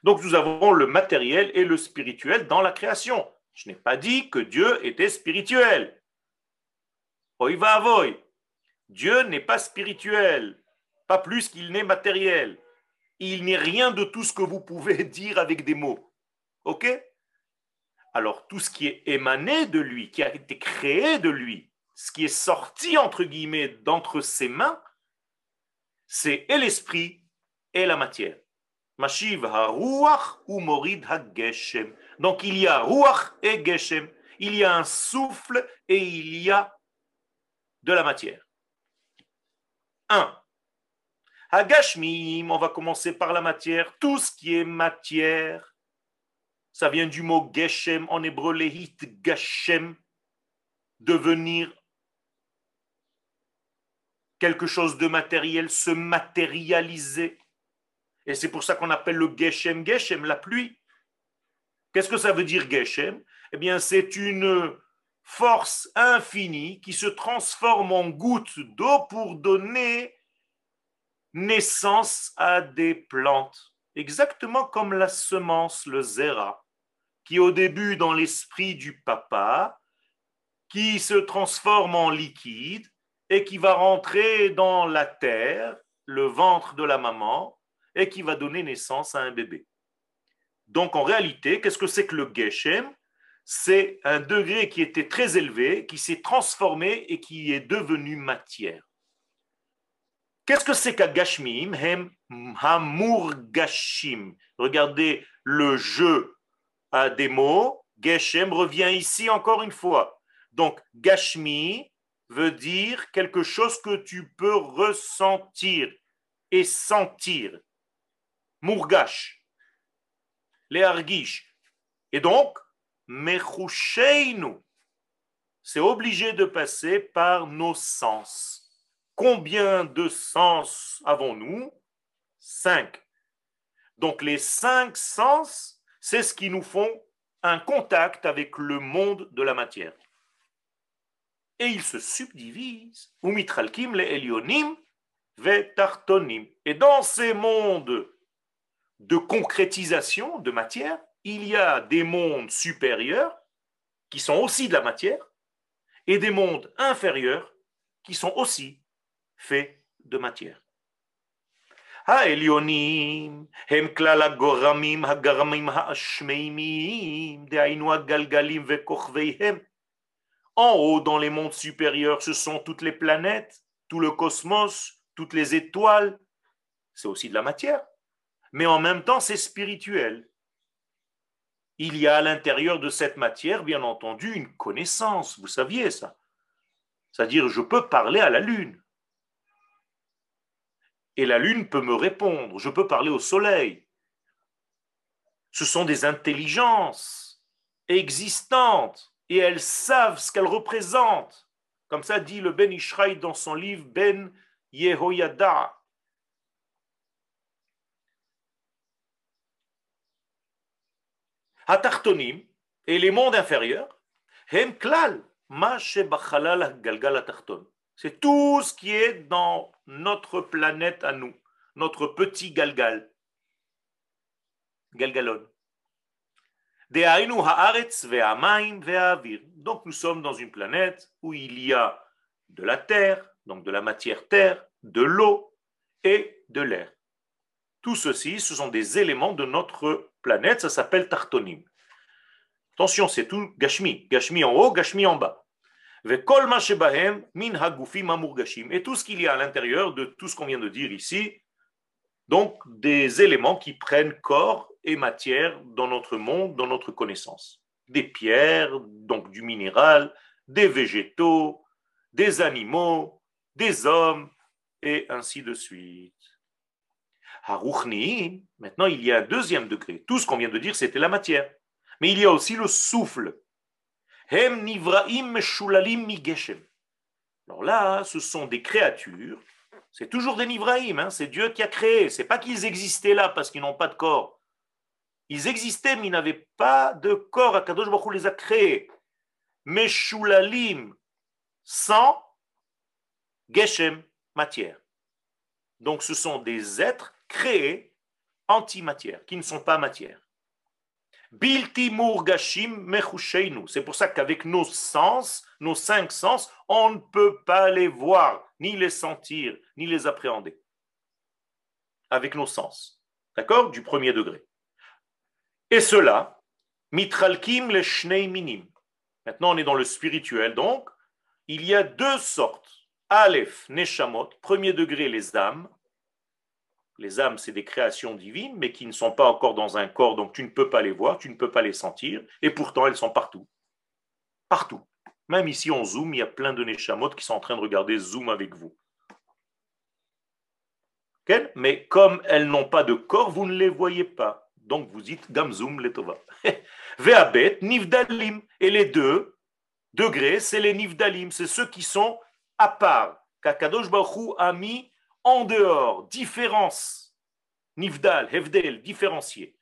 Donc nous avons le matériel et le spirituel dans la création. Je n'ai pas dit que Dieu était spirituel. Va. Dieu n'est pas spirituel, pas plus qu'il n'est matériel. Il n'est rien de tout ce que vous pouvez dire avec des mots. OK? Alors tout ce qui est émané de lui, qui a été créé de lui, ce qui est sorti entre guillemets d'entre ses mains, c'est et l'esprit et la matière. Mashiv ha-ruach ou morid ha-geshem. Donc il y a ruach et geshem. il y a un souffle et il y a de la matière. Un. Agashmim, on va commencer par la matière. Tout ce qui est matière, ça vient du mot geshem en hébreu, lehit gashem, devenir quelque chose de matériel, se matérialiser. Et c'est pour ça qu'on appelle le geshem geshem, la pluie. Qu'est-ce que ça veut dire geshem? Eh bien, c'est une force infinie qui se transforme en goutte d'eau pour donner naissance à des plantes, exactement comme la semence, le zera, qui au début dans l'esprit du papa, qui se transforme en liquide et qui va rentrer dans la terre, le ventre de la maman, et qui va donner naissance à un bébé. Donc en réalité, qu'est-ce que c'est que le Geshem? C'est un degré qui était très élevé, qui s'est transformé et qui est devenu matière. Qu'est-ce que c'est qu'Agashmim Hem. Regardez le jeu à des mots. Geshem revient ici encore une fois. Donc, Gashmi veut dire quelque chose que tu peux ressentir et sentir. Murgash les argish. Et donc, mechusheinu, c'est obligé de passer par nos sens. Combien de sens avons-nous? Cinq. Donc les cinq sens, c'est ce qui nous font un contact avec le monde de la matière. Et ils se subdivisent. Umitralkim le elionim. Et dans ces mondes de concrétisation de matière, il y a des mondes supérieurs qui sont aussi de la matière et des mondes inférieurs qui sont aussi faits de matière. En haut, dans les mondes supérieurs, ce sont toutes les planètes, tout le cosmos, toutes les étoiles. C'est aussi de la matière mais en même temps c'est spirituel. Il y a à l'intérieur de cette matière, bien entendu, une connaissance, vous saviez ça. C'est-à-dire, je peux parler à la Lune. Et la Lune peut me répondre, je peux parler au Soleil. Ce sont des intelligences existantes et elles savent ce qu'elles représentent. Comme ça dit le Ben Ishraï dans son livre Ben Yehoyada. Et les mondes inférieurs, C'est tout ce qui est dans notre planète à nous, notre petit galgal. Galgalon. Donc nous sommes dans une planète où il y a de la terre, donc de la matière terre, de l'eau et de l'air. Tout ceci, ce sont des éléments de notre planète, ça s'appelle Tartonim. Attention, c'est tout Gashmi. Gashmi en haut, Gashmi en bas. Et tout ce qu'il y a à l'intérieur de tout ce qu'on vient de dire ici, donc des éléments qui prennent corps et matière dans notre monde, dans notre connaissance. Des pierres, donc du minéral, des végétaux, des animaux, des hommes, et ainsi de suite. Maintenant, il y a un deuxième degré. Tout ce qu'on vient de dire, c'était la matière. Mais il y a aussi le souffle. Hem nivraim Alors là, ce sont des créatures. C'est toujours des nivraim. Hein. c'est Dieu qui a créé. C'est pas qu'ils existaient là parce qu'ils n'ont pas de corps. Ils existaient, mais ils n'avaient pas de corps. Akadosh Baruch les a créés. Meshulalim, sans geshem, matière. Donc ce sont des êtres créés antimatière, qui ne sont pas matière. Bilti murgashim C'est pour ça qu'avec nos sens, nos cinq sens, on ne peut pas les voir, ni les sentir, ni les appréhender. Avec nos sens. D'accord? Du premier degré. Et cela, mitralkim le shnei minim. Maintenant, on est dans le spirituel, donc, il y a deux sortes. Aleph, neshamot, premier degré, les âmes, les âmes, c'est des créations divines, mais qui ne sont pas encore dans un corps, donc tu ne peux pas les voir, tu ne peux pas les sentir, et pourtant elles sont partout. partout. Même ici en Zoom, il y a plein de Neshamot qui sont en train de regarder Zoom avec vous. Mais comme elles n'ont pas de corps, vous ne les voyez pas. Donc vous dites Gamzoum letova. Ve'abet, Nivdalim. Et les deux degrés, c'est les Nivdalim, c'est ceux qui sont à part. Kakadosh Baruch a mis en dehors, différence. Nivdal, Hevdel, différencié.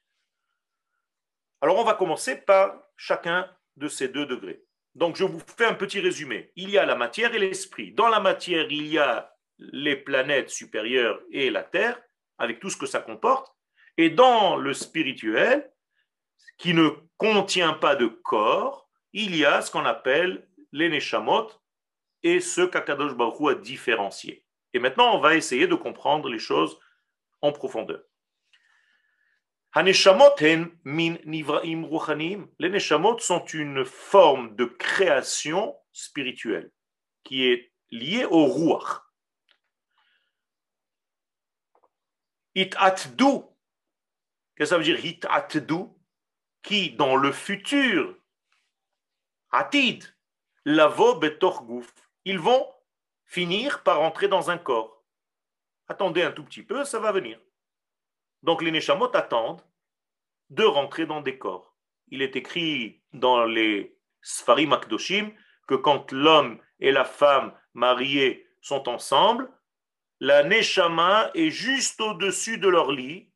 Alors on va commencer par chacun de ces deux degrés. Donc je vous fais un petit résumé. Il y a la matière et l'esprit. Dans la matière, il y a les planètes supérieures et la Terre, avec tout ce que ça comporte. Et dans le spirituel, qui ne contient pas de corps, il y a ce qu'on appelle les neshamot et ce qu'Akadosh Baruch a différencié. Et maintenant, on va essayer de comprendre les choses en profondeur. Les neshamot sont une forme de création spirituelle qui est liée au ruach. Itatdu, qu'est-ce que ça veut dire itatdu Qui dans le futur, atid, lavo betor ils vont finir par entrer dans un corps. Attendez un tout petit peu, ça va venir. Donc les Neshamot attendent de rentrer dans des corps. Il est écrit dans les Sfarim Akdoshim que quand l'homme et la femme mariés sont ensemble, la Neshama est juste au-dessus de leur lit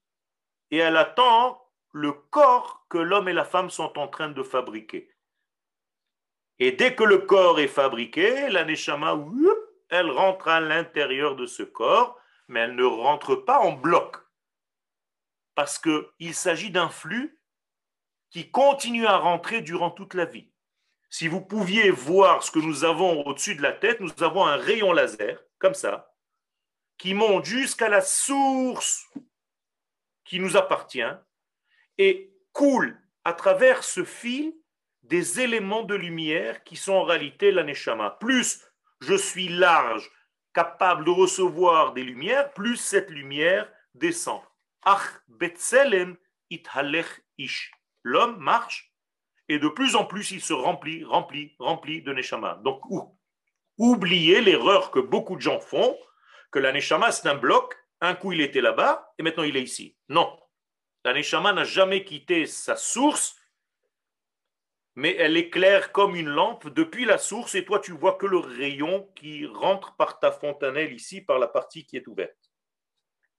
et elle attend le corps que l'homme et la femme sont en train de fabriquer. Et dès que le corps est fabriqué, la Neshama, elle rentre à l'intérieur de ce corps, mais elle ne rentre pas en bloc parce qu'il s'agit d'un flux qui continue à rentrer durant toute la vie. Si vous pouviez voir ce que nous avons au-dessus de la tête, nous avons un rayon laser, comme ça, qui monte jusqu'à la source qui nous appartient et coule à travers ce fil des éléments de lumière qui sont en réalité l'aneshama. Plus je suis large, capable de recevoir des lumières, plus cette lumière descend. ish. L'homme marche et de plus en plus il se remplit, remplit, remplit de Neshama. Donc, oubliez l'erreur que beaucoup de gens font, que la Neshama c'est un bloc, un coup il était là-bas et maintenant il est ici. Non. La Neshama n'a jamais quitté sa source, mais elle éclaire comme une lampe depuis la source et toi tu vois que le rayon qui rentre par ta fontanelle ici, par la partie qui est ouverte,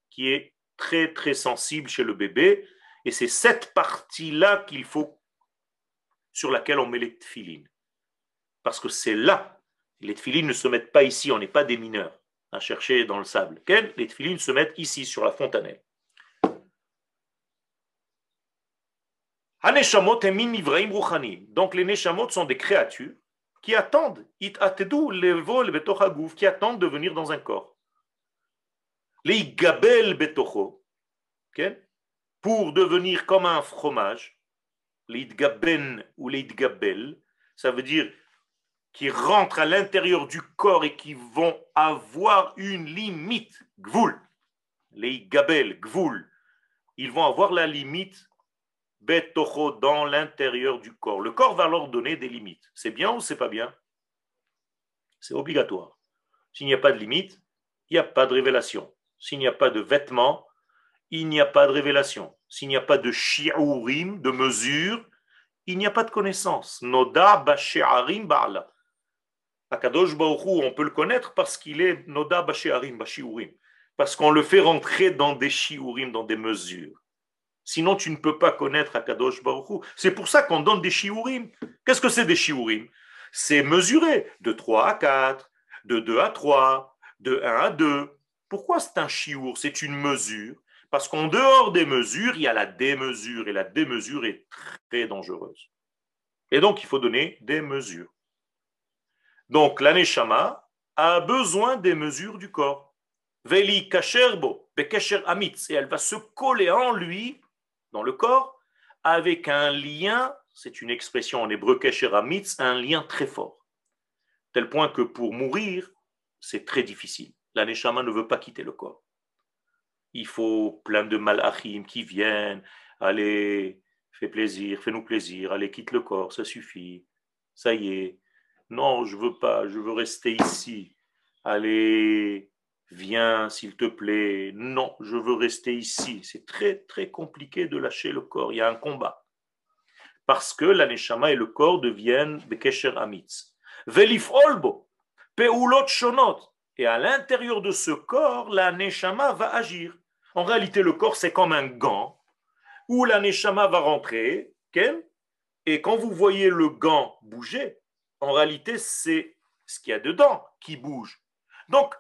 qui est très très sensible chez le bébé. Et c'est cette partie-là qu'il faut, sur laquelle on met les tefilines. Parce que c'est là. Les tefilines ne se mettent pas ici, on n'est pas des mineurs à chercher dans le sable. Les tefilines se mettent ici, sur la fontanelle. Donc les neshamot sont des créatures qui attendent, qui attendent de venir dans un corps. Les gabel betocho, pour devenir comme un fromage, les gaben ou les gabel, ça veut dire qui rentrent à l'intérieur du corps et qui vont avoir une limite, gvul, les gabel, gvul, ils vont avoir la limite betocho dans l'intérieur du corps. Le corps va leur donner des limites. C'est bien ou c'est pas bien? C'est obligatoire. S'il n'y a pas de limite, il n'y a pas de révélation. S'il n'y a pas de vêtements, il n'y a pas de révélation. S'il n'y a pas de shi'urim, de mesure, il n'y a pas de connaissance. Noda ba'she'arim ba'ala. Akadosh Baruch on peut le connaître parce qu'il est Noda ba'she'arim ba'shi'urim. Parce qu'on le fait rentrer dans des shi'urim, dans des mesures. Sinon, tu ne peux pas connaître Akadosh Baruch C'est pour ça qu'on donne des shi'urim. Qu'est-ce que c'est des shi'urim? C'est mesurer de 3 à 4, de 2 à 3, de 1 à 2. Pourquoi c'est un chiour C'est une mesure. Parce qu'en dehors des mesures, il y a la démesure. Et la démesure est très dangereuse. Et donc, il faut donner des mesures. Donc, l'aneshama a besoin des mesures du corps. Veli kasherbo, bekesher amitz. Et elle va se coller en lui, dans le corps, avec un lien, c'est une expression en hébreu kesher amitz, un lien très fort. Tel point que pour mourir, c'est très difficile la ne veut pas quitter le corps. Il faut plein de malachim qui viennent, allez, fais plaisir, fais-nous plaisir, allez, quitte le corps, ça suffit. Ça y est. Non, je veux pas, je veux rester ici. Allez, viens s'il te plaît. Non, je veux rester ici. C'est très très compliqué de lâcher le corps. Il y a un combat. Parce que l'aneshama et le corps deviennent bekesher amitz. Velif olbo, peulot shonot. Et à l'intérieur de ce corps, la neshama va agir. En réalité, le corps, c'est comme un gant où la neshama va rentrer. Et quand vous voyez le gant bouger, en réalité, c'est ce qu'il y a dedans qui bouge. Donc,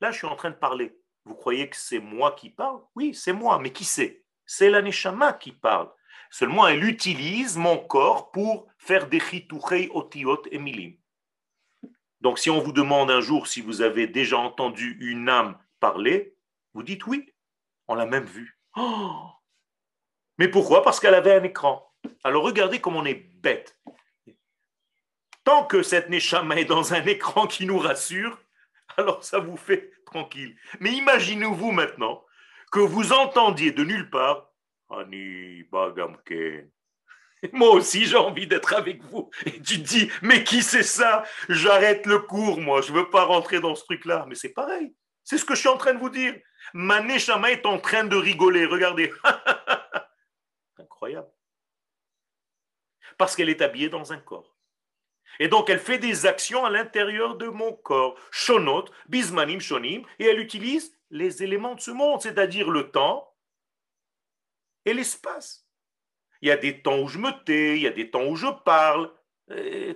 là, je suis en train de parler. Vous croyez que c'est moi qui parle? Oui, c'est moi, mais qui c'est? C'est la neshama qui parle. Seulement, elle utilise mon corps pour faire des chitouchei otiot et milim. Donc, si on vous demande un jour si vous avez déjà entendu une âme parler, vous dites oui, on l'a même vue. Oh Mais pourquoi? Parce qu'elle avait un écran. Alors, regardez comme on est bête. Tant que cette Neshama est dans un écran qui nous rassure, alors ça vous fait tranquille. Mais imaginez-vous maintenant que vous entendiez de nulle part Ani Bagamken. Moi aussi, j'ai envie d'être avec vous. Et tu te dis, mais qui c'est ça? J'arrête le cours, moi. Je ne veux pas rentrer dans ce truc-là. Mais c'est pareil. C'est ce que je suis en train de vous dire. Ma Neshama est en train de rigoler. Regardez. Incroyable. Parce qu'elle est habillée dans un corps. Et donc, elle fait des actions à l'intérieur de mon corps. Shonot, bismanim, shonim. Et elle utilise les éléments de ce monde, c'est-à-dire le temps et l'espace. Il y a des temps où je me tais, il y a des temps où je parle.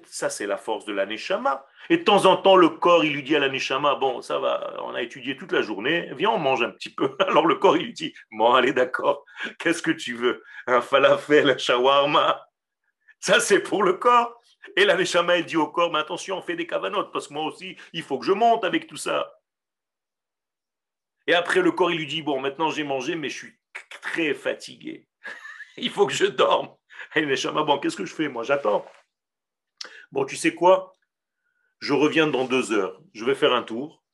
ça, c'est la force de l'aneshama. Et de temps en temps, le corps, il lui dit à l'aneshama, bon, ça va, on a étudié toute la journée, viens, on mange un petit peu. Alors le corps, il lui dit, bon, allez, d'accord, qu'est-ce que tu veux Un falafel, un shawarma Ça, c'est pour le corps. Et l'aneshama, il dit au corps, mais attention, on fait des cavanotes, parce que moi aussi, il faut que je monte avec tout ça. Et après, le corps, il lui dit, bon, maintenant j'ai mangé, mais je suis très fatigué. Il faut que je dorme. Et bon, qu'est-ce que je fais? Moi, j'attends. Bon, tu sais quoi? Je reviens dans deux heures. Je vais faire un tour.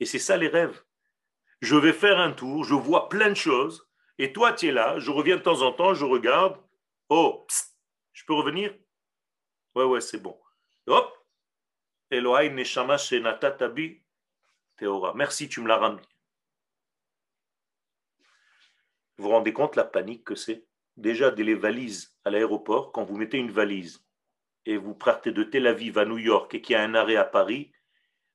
Et c'est ça les rêves. Je vais faire un tour, je vois plein de choses. Et toi, tu es là, je reviens de temps en temps, je regarde. Oh, je peux revenir? Ouais, ouais, c'est bon. Hop Elohai Neshama Shenatatabi Teora. Merci, tu me l'as ramené. Vous vous rendez compte la panique que c'est? Déjà, dès les valises à l'aéroport, quand vous mettez une valise et vous partez de Tel Aviv à New York et qu'il y a un arrêt à Paris,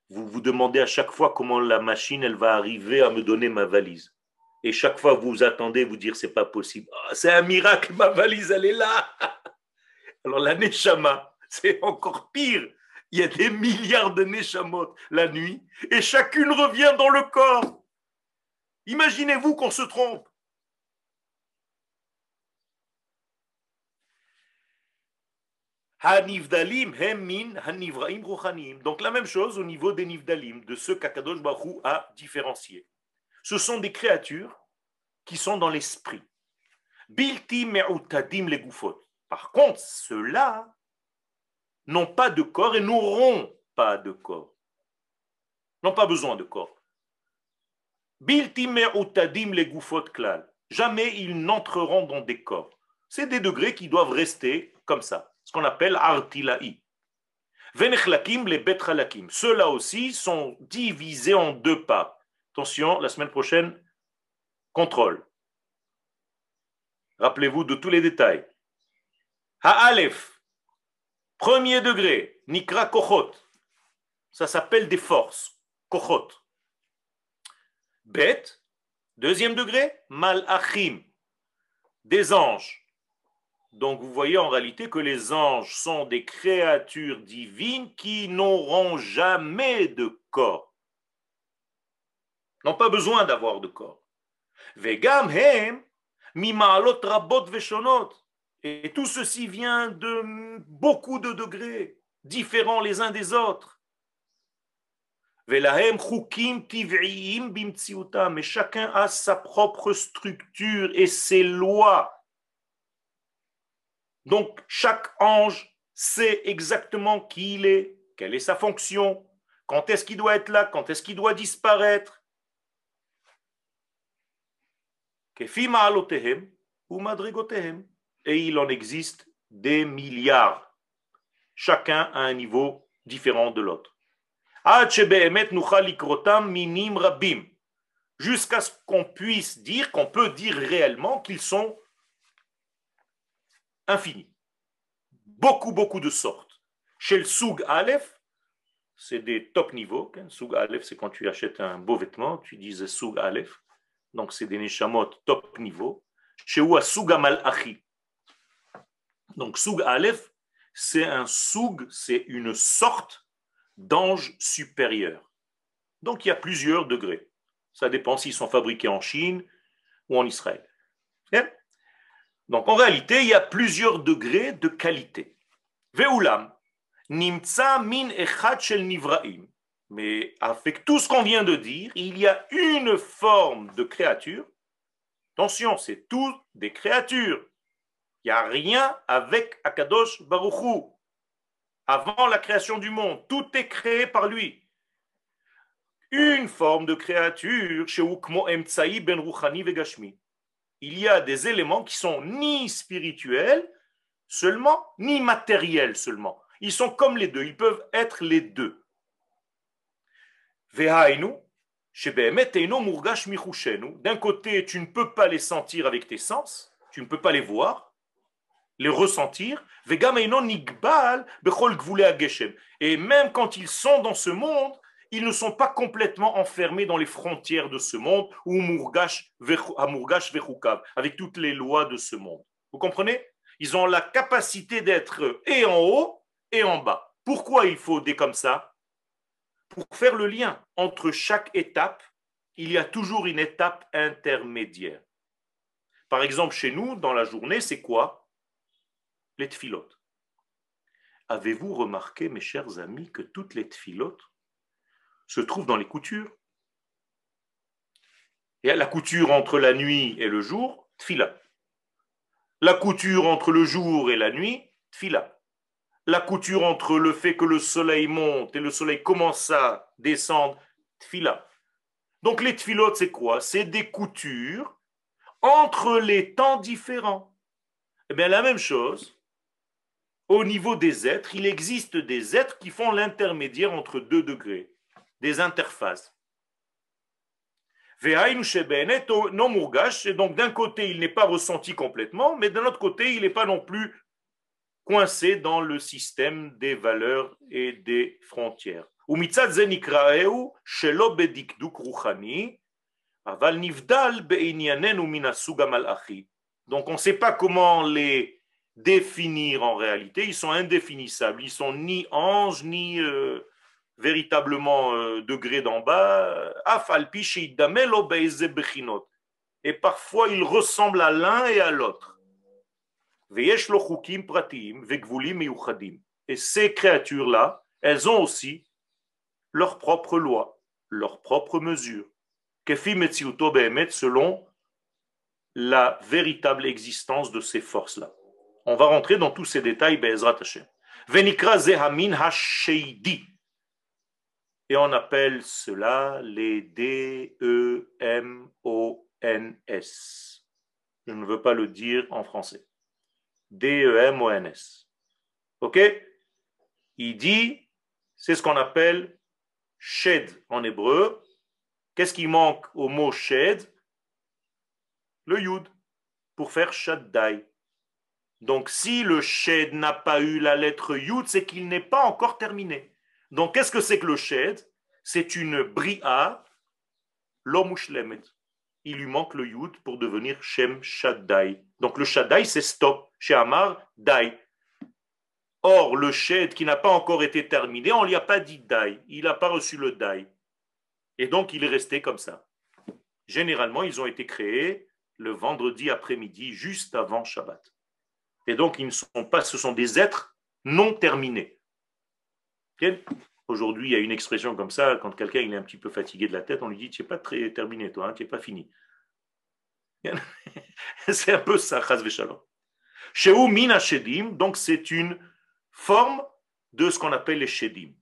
vous vous demandez à chaque fois comment la machine elle va arriver à me donner ma valise. Et chaque fois vous attendez vous dire c'est pas possible. Ah, c'est un miracle, ma valise elle est là. Alors la Neshama, c'est encore pire. Il y a des milliards de Neshamot la nuit et chacune revient dans le corps. Imaginez-vous qu'on se trompe. Hanivdalim, Hemin, Hanivraim, Rochanim. Donc la même chose au niveau des Nivdalim, de ceux qu'Akadosh a différenciés. Ce sont des créatures qui sont dans l'esprit. Bilti me'utadim les Par contre, ceux-là n'ont pas de corps et n'auront pas de corps. N'ont pas besoin de corps. Jamais ils n'entreront dans des corps. C'est des degrés qui doivent rester comme ça ce qu'on appelle artilaï. Venechlakim, les betralakim. Ceux-là aussi sont divisés en deux pas. Attention, la semaine prochaine, contrôle. Rappelez-vous de tous les détails. Ha'alef, premier degré, Nikra Kochot. Ça s'appelle des forces. Kochot. Bet, deuxième degré, Malachim, des anges. Donc vous voyez en réalité que les anges sont des créatures divines qui n'auront jamais de corps. N'ont pas besoin d'avoir de corps. Vegam hem rabot veshonot. Et tout ceci vient de beaucoup de degrés, différents les uns des autres. Mais chacun a sa propre structure et ses lois donc chaque ange sait exactement qui il est, quelle est sa fonction, quand est-ce qu'il doit être là, quand est-ce qu'il doit disparaître. Et il en existe des milliards. chacun à un niveau différent de l'autre. Jusqu'à ce qu'on puisse dire, qu'on peut dire réellement qu'ils sont infinis. Beaucoup, beaucoup de sortes. Chez le Soug Aleph, c'est des top niveaux. Soug Aleph, c'est quand tu achètes un beau vêtement, tu dis Soug Aleph. Donc, c'est des Neshamot top niveau. Chez Oua Soug Achi. Donc, Soug Aleph, c'est un Soug, c'est une sorte d'ange supérieur. Donc, il y a plusieurs degrés. Ça dépend s'ils sont fabriqués en Chine ou en Israël. Donc, en réalité, il y a plusieurs degrés de qualité. Veulam, nimtsa min echad shel nivraim. Mais avec tout ce qu'on vient de dire, il y a une forme de créature. Attention, c'est tout des créatures. Il n'y a rien avec Akadosh Baruchou. Avant la création du monde, tout est créé par lui. Une forme de créature, chez ben Vegashmi. Il y a des éléments qui sont ni spirituels seulement, ni matériels seulement. Ils sont comme les deux, ils peuvent être les deux. D'un côté, tu ne peux pas les sentir avec tes sens, tu ne peux pas les voir, les ressentir. Et même quand ils sont dans ce monde, ils ne sont pas complètement enfermés dans les frontières de ce monde, ou avec toutes les lois de ce monde. Vous comprenez? Ils ont la capacité d'être et en haut et en bas. Pourquoi il faut des comme ça? Pour faire le lien entre chaque étape, il y a toujours une étape intermédiaire. Par exemple, chez nous, dans la journée, c'est quoi? Les tfilotes. Avez-vous remarqué, mes chers amis, que toutes les tfilotes se trouvent dans les coutures? A la couture entre la nuit et le jour, tfila. La couture entre le jour et la nuit, tfila la couture entre le fait que le soleil monte et le soleil commence à descendre, tfila. Donc les tfilotes, c'est quoi? C'est des coutures entre les temps différents. Eh bien, la même chose, au niveau des êtres, il existe des êtres qui font l'intermédiaire entre deux degrés, des interfaces. Et donc d'un côté, il n'est pas ressenti complètement, mais d'un autre côté, il n'est pas non plus coincé dans le système des valeurs et des frontières. Donc on ne sait pas comment les définir en réalité, ils sont indéfinissables, ils sont ni anges ni euh, véritablement euh, degrés d'en bas, et parfois ils ressemblent à l'un et à l'autre. Et ces créatures-là, elles ont aussi leurs propres lois, leurs propres mesures, selon la véritable existence de ces forces-là. On va rentrer dans tous ces détails, Et on appelle cela les D-E-M-O-N-S. Je ne veux pas le dire en français. D-E-M-O-N-S. OK? Il dit, c'est ce qu'on appelle shed en hébreu. Qu'est-ce qui manque au mot shed? Le yud, pour faire shaddai. Donc si le shed n'a pas eu la lettre yud, c'est qu'il n'est pas encore terminé. Donc qu'est-ce que c'est que le shed? C'est une bria lomushlemet il lui manque le yud pour devenir Shem Shaddai. Donc le Shaddai, c'est stop. Chez Amar, Dai. Or, le Shed qui n'a pas encore été terminé, on ne lui a pas dit Dai. Il n'a pas reçu le Dai. Et donc, il est resté comme ça. Généralement, ils ont été créés le vendredi après-midi, juste avant Shabbat. Et donc, ils ne sont pas, ce sont des êtres non terminés. Aujourd'hui, il y a une expression comme ça, quand quelqu'un est un petit peu fatigué de la tête, on lui dit Tu n'es pas très terminé, toi, hein, tu n'es pas fini. c'est un peu ça, Chaz. Chez Mina Shedim, donc c'est une forme de ce qu'on appelle les Shedim.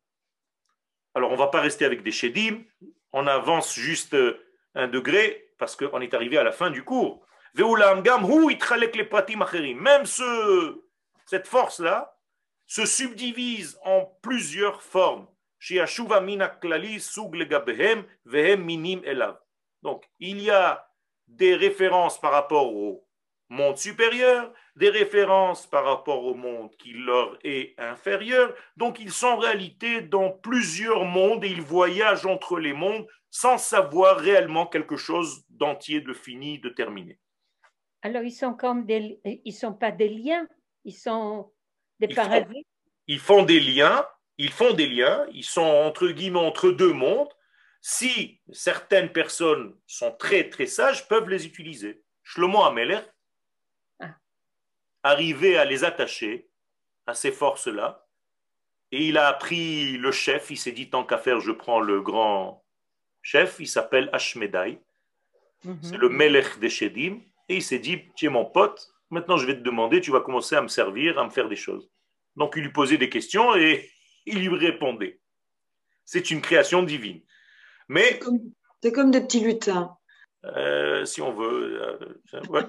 Alors, on ne va pas rester avec des Shedim, on avance juste un degré, parce qu'on est arrivé à la fin du cours. Même ce, cette force-là, se subdivisent en plusieurs formes. Donc, il y a des références par rapport au monde supérieur, des références par rapport au monde qui leur est inférieur. Donc, ils sont en réalité dans plusieurs mondes et ils voyagent entre les mondes sans savoir réellement quelque chose d'entier, de fini, de terminé. Alors, ils sont comme des, ils sont pas des liens, ils sont des parasites. ils font des liens, ils font des liens, ils sont entre guillemets entre deux mondes. Si certaines personnes sont très très sages, peuvent les utiliser. Shlomo Ameler ah. arrivait à les attacher à ces forces-là, et il a appris le chef. Il s'est dit tant qu'à faire, je prends le grand chef. Il s'appelle Ashmedai. Mhm. C'est le Melech des Shedim. Et il s'est dit, tu es mon pote, maintenant je vais te demander, tu vas commencer à me servir, à me faire des choses. Donc il lui posait des questions et il lui répondait. C'est une création divine. Mais c'est comme, des petits lutins. Euh, si on veut. Euh,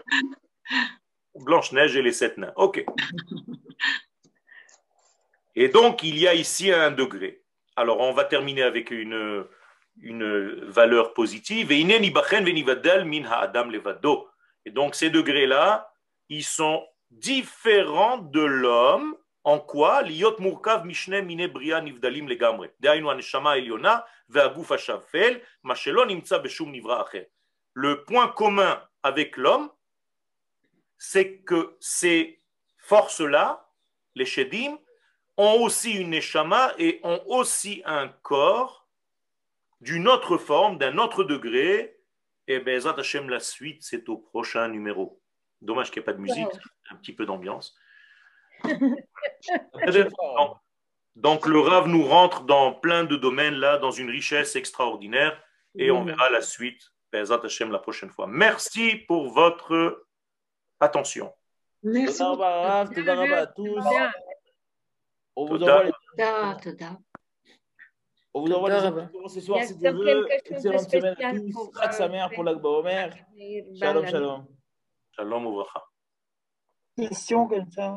Blanche-Neige et les sept nains. OK. Et donc, il y a ici un degré. Alors, on va terminer avec une, une valeur positive. Et donc, ces degrés-là, ils sont différents de l'homme en quoi Liot murkav mishne mine bria nivdalim legamre. Deainu aneshama eliona ve'aguf hashafel mashelo nimtza beshum nivra acher. Le point commun avec l'homme, c'est que ces forces-là, les shedim, ont aussi une neshama et ont aussi un corps d'une autre forme, d'un autre degré. Et bien, Hashem, la suite, c'est au prochain numéro. Dommage qu'il n'y ait pas de musique, un petit peu d'ambiance. Donc le Rav nous rentre dans plein de domaines là, dans une richesse extraordinaire, et on verra la suite, Bezat Hashem, la prochaine fois. Merci pour votre attention. Merci. On vous envoie les... On vous envoie les ce soir si vous voulez. Excellente semaine à tous. sa mère pour l'Akba Omer. Shalom, shalom. Shalom, ouvracha. Question comme ça.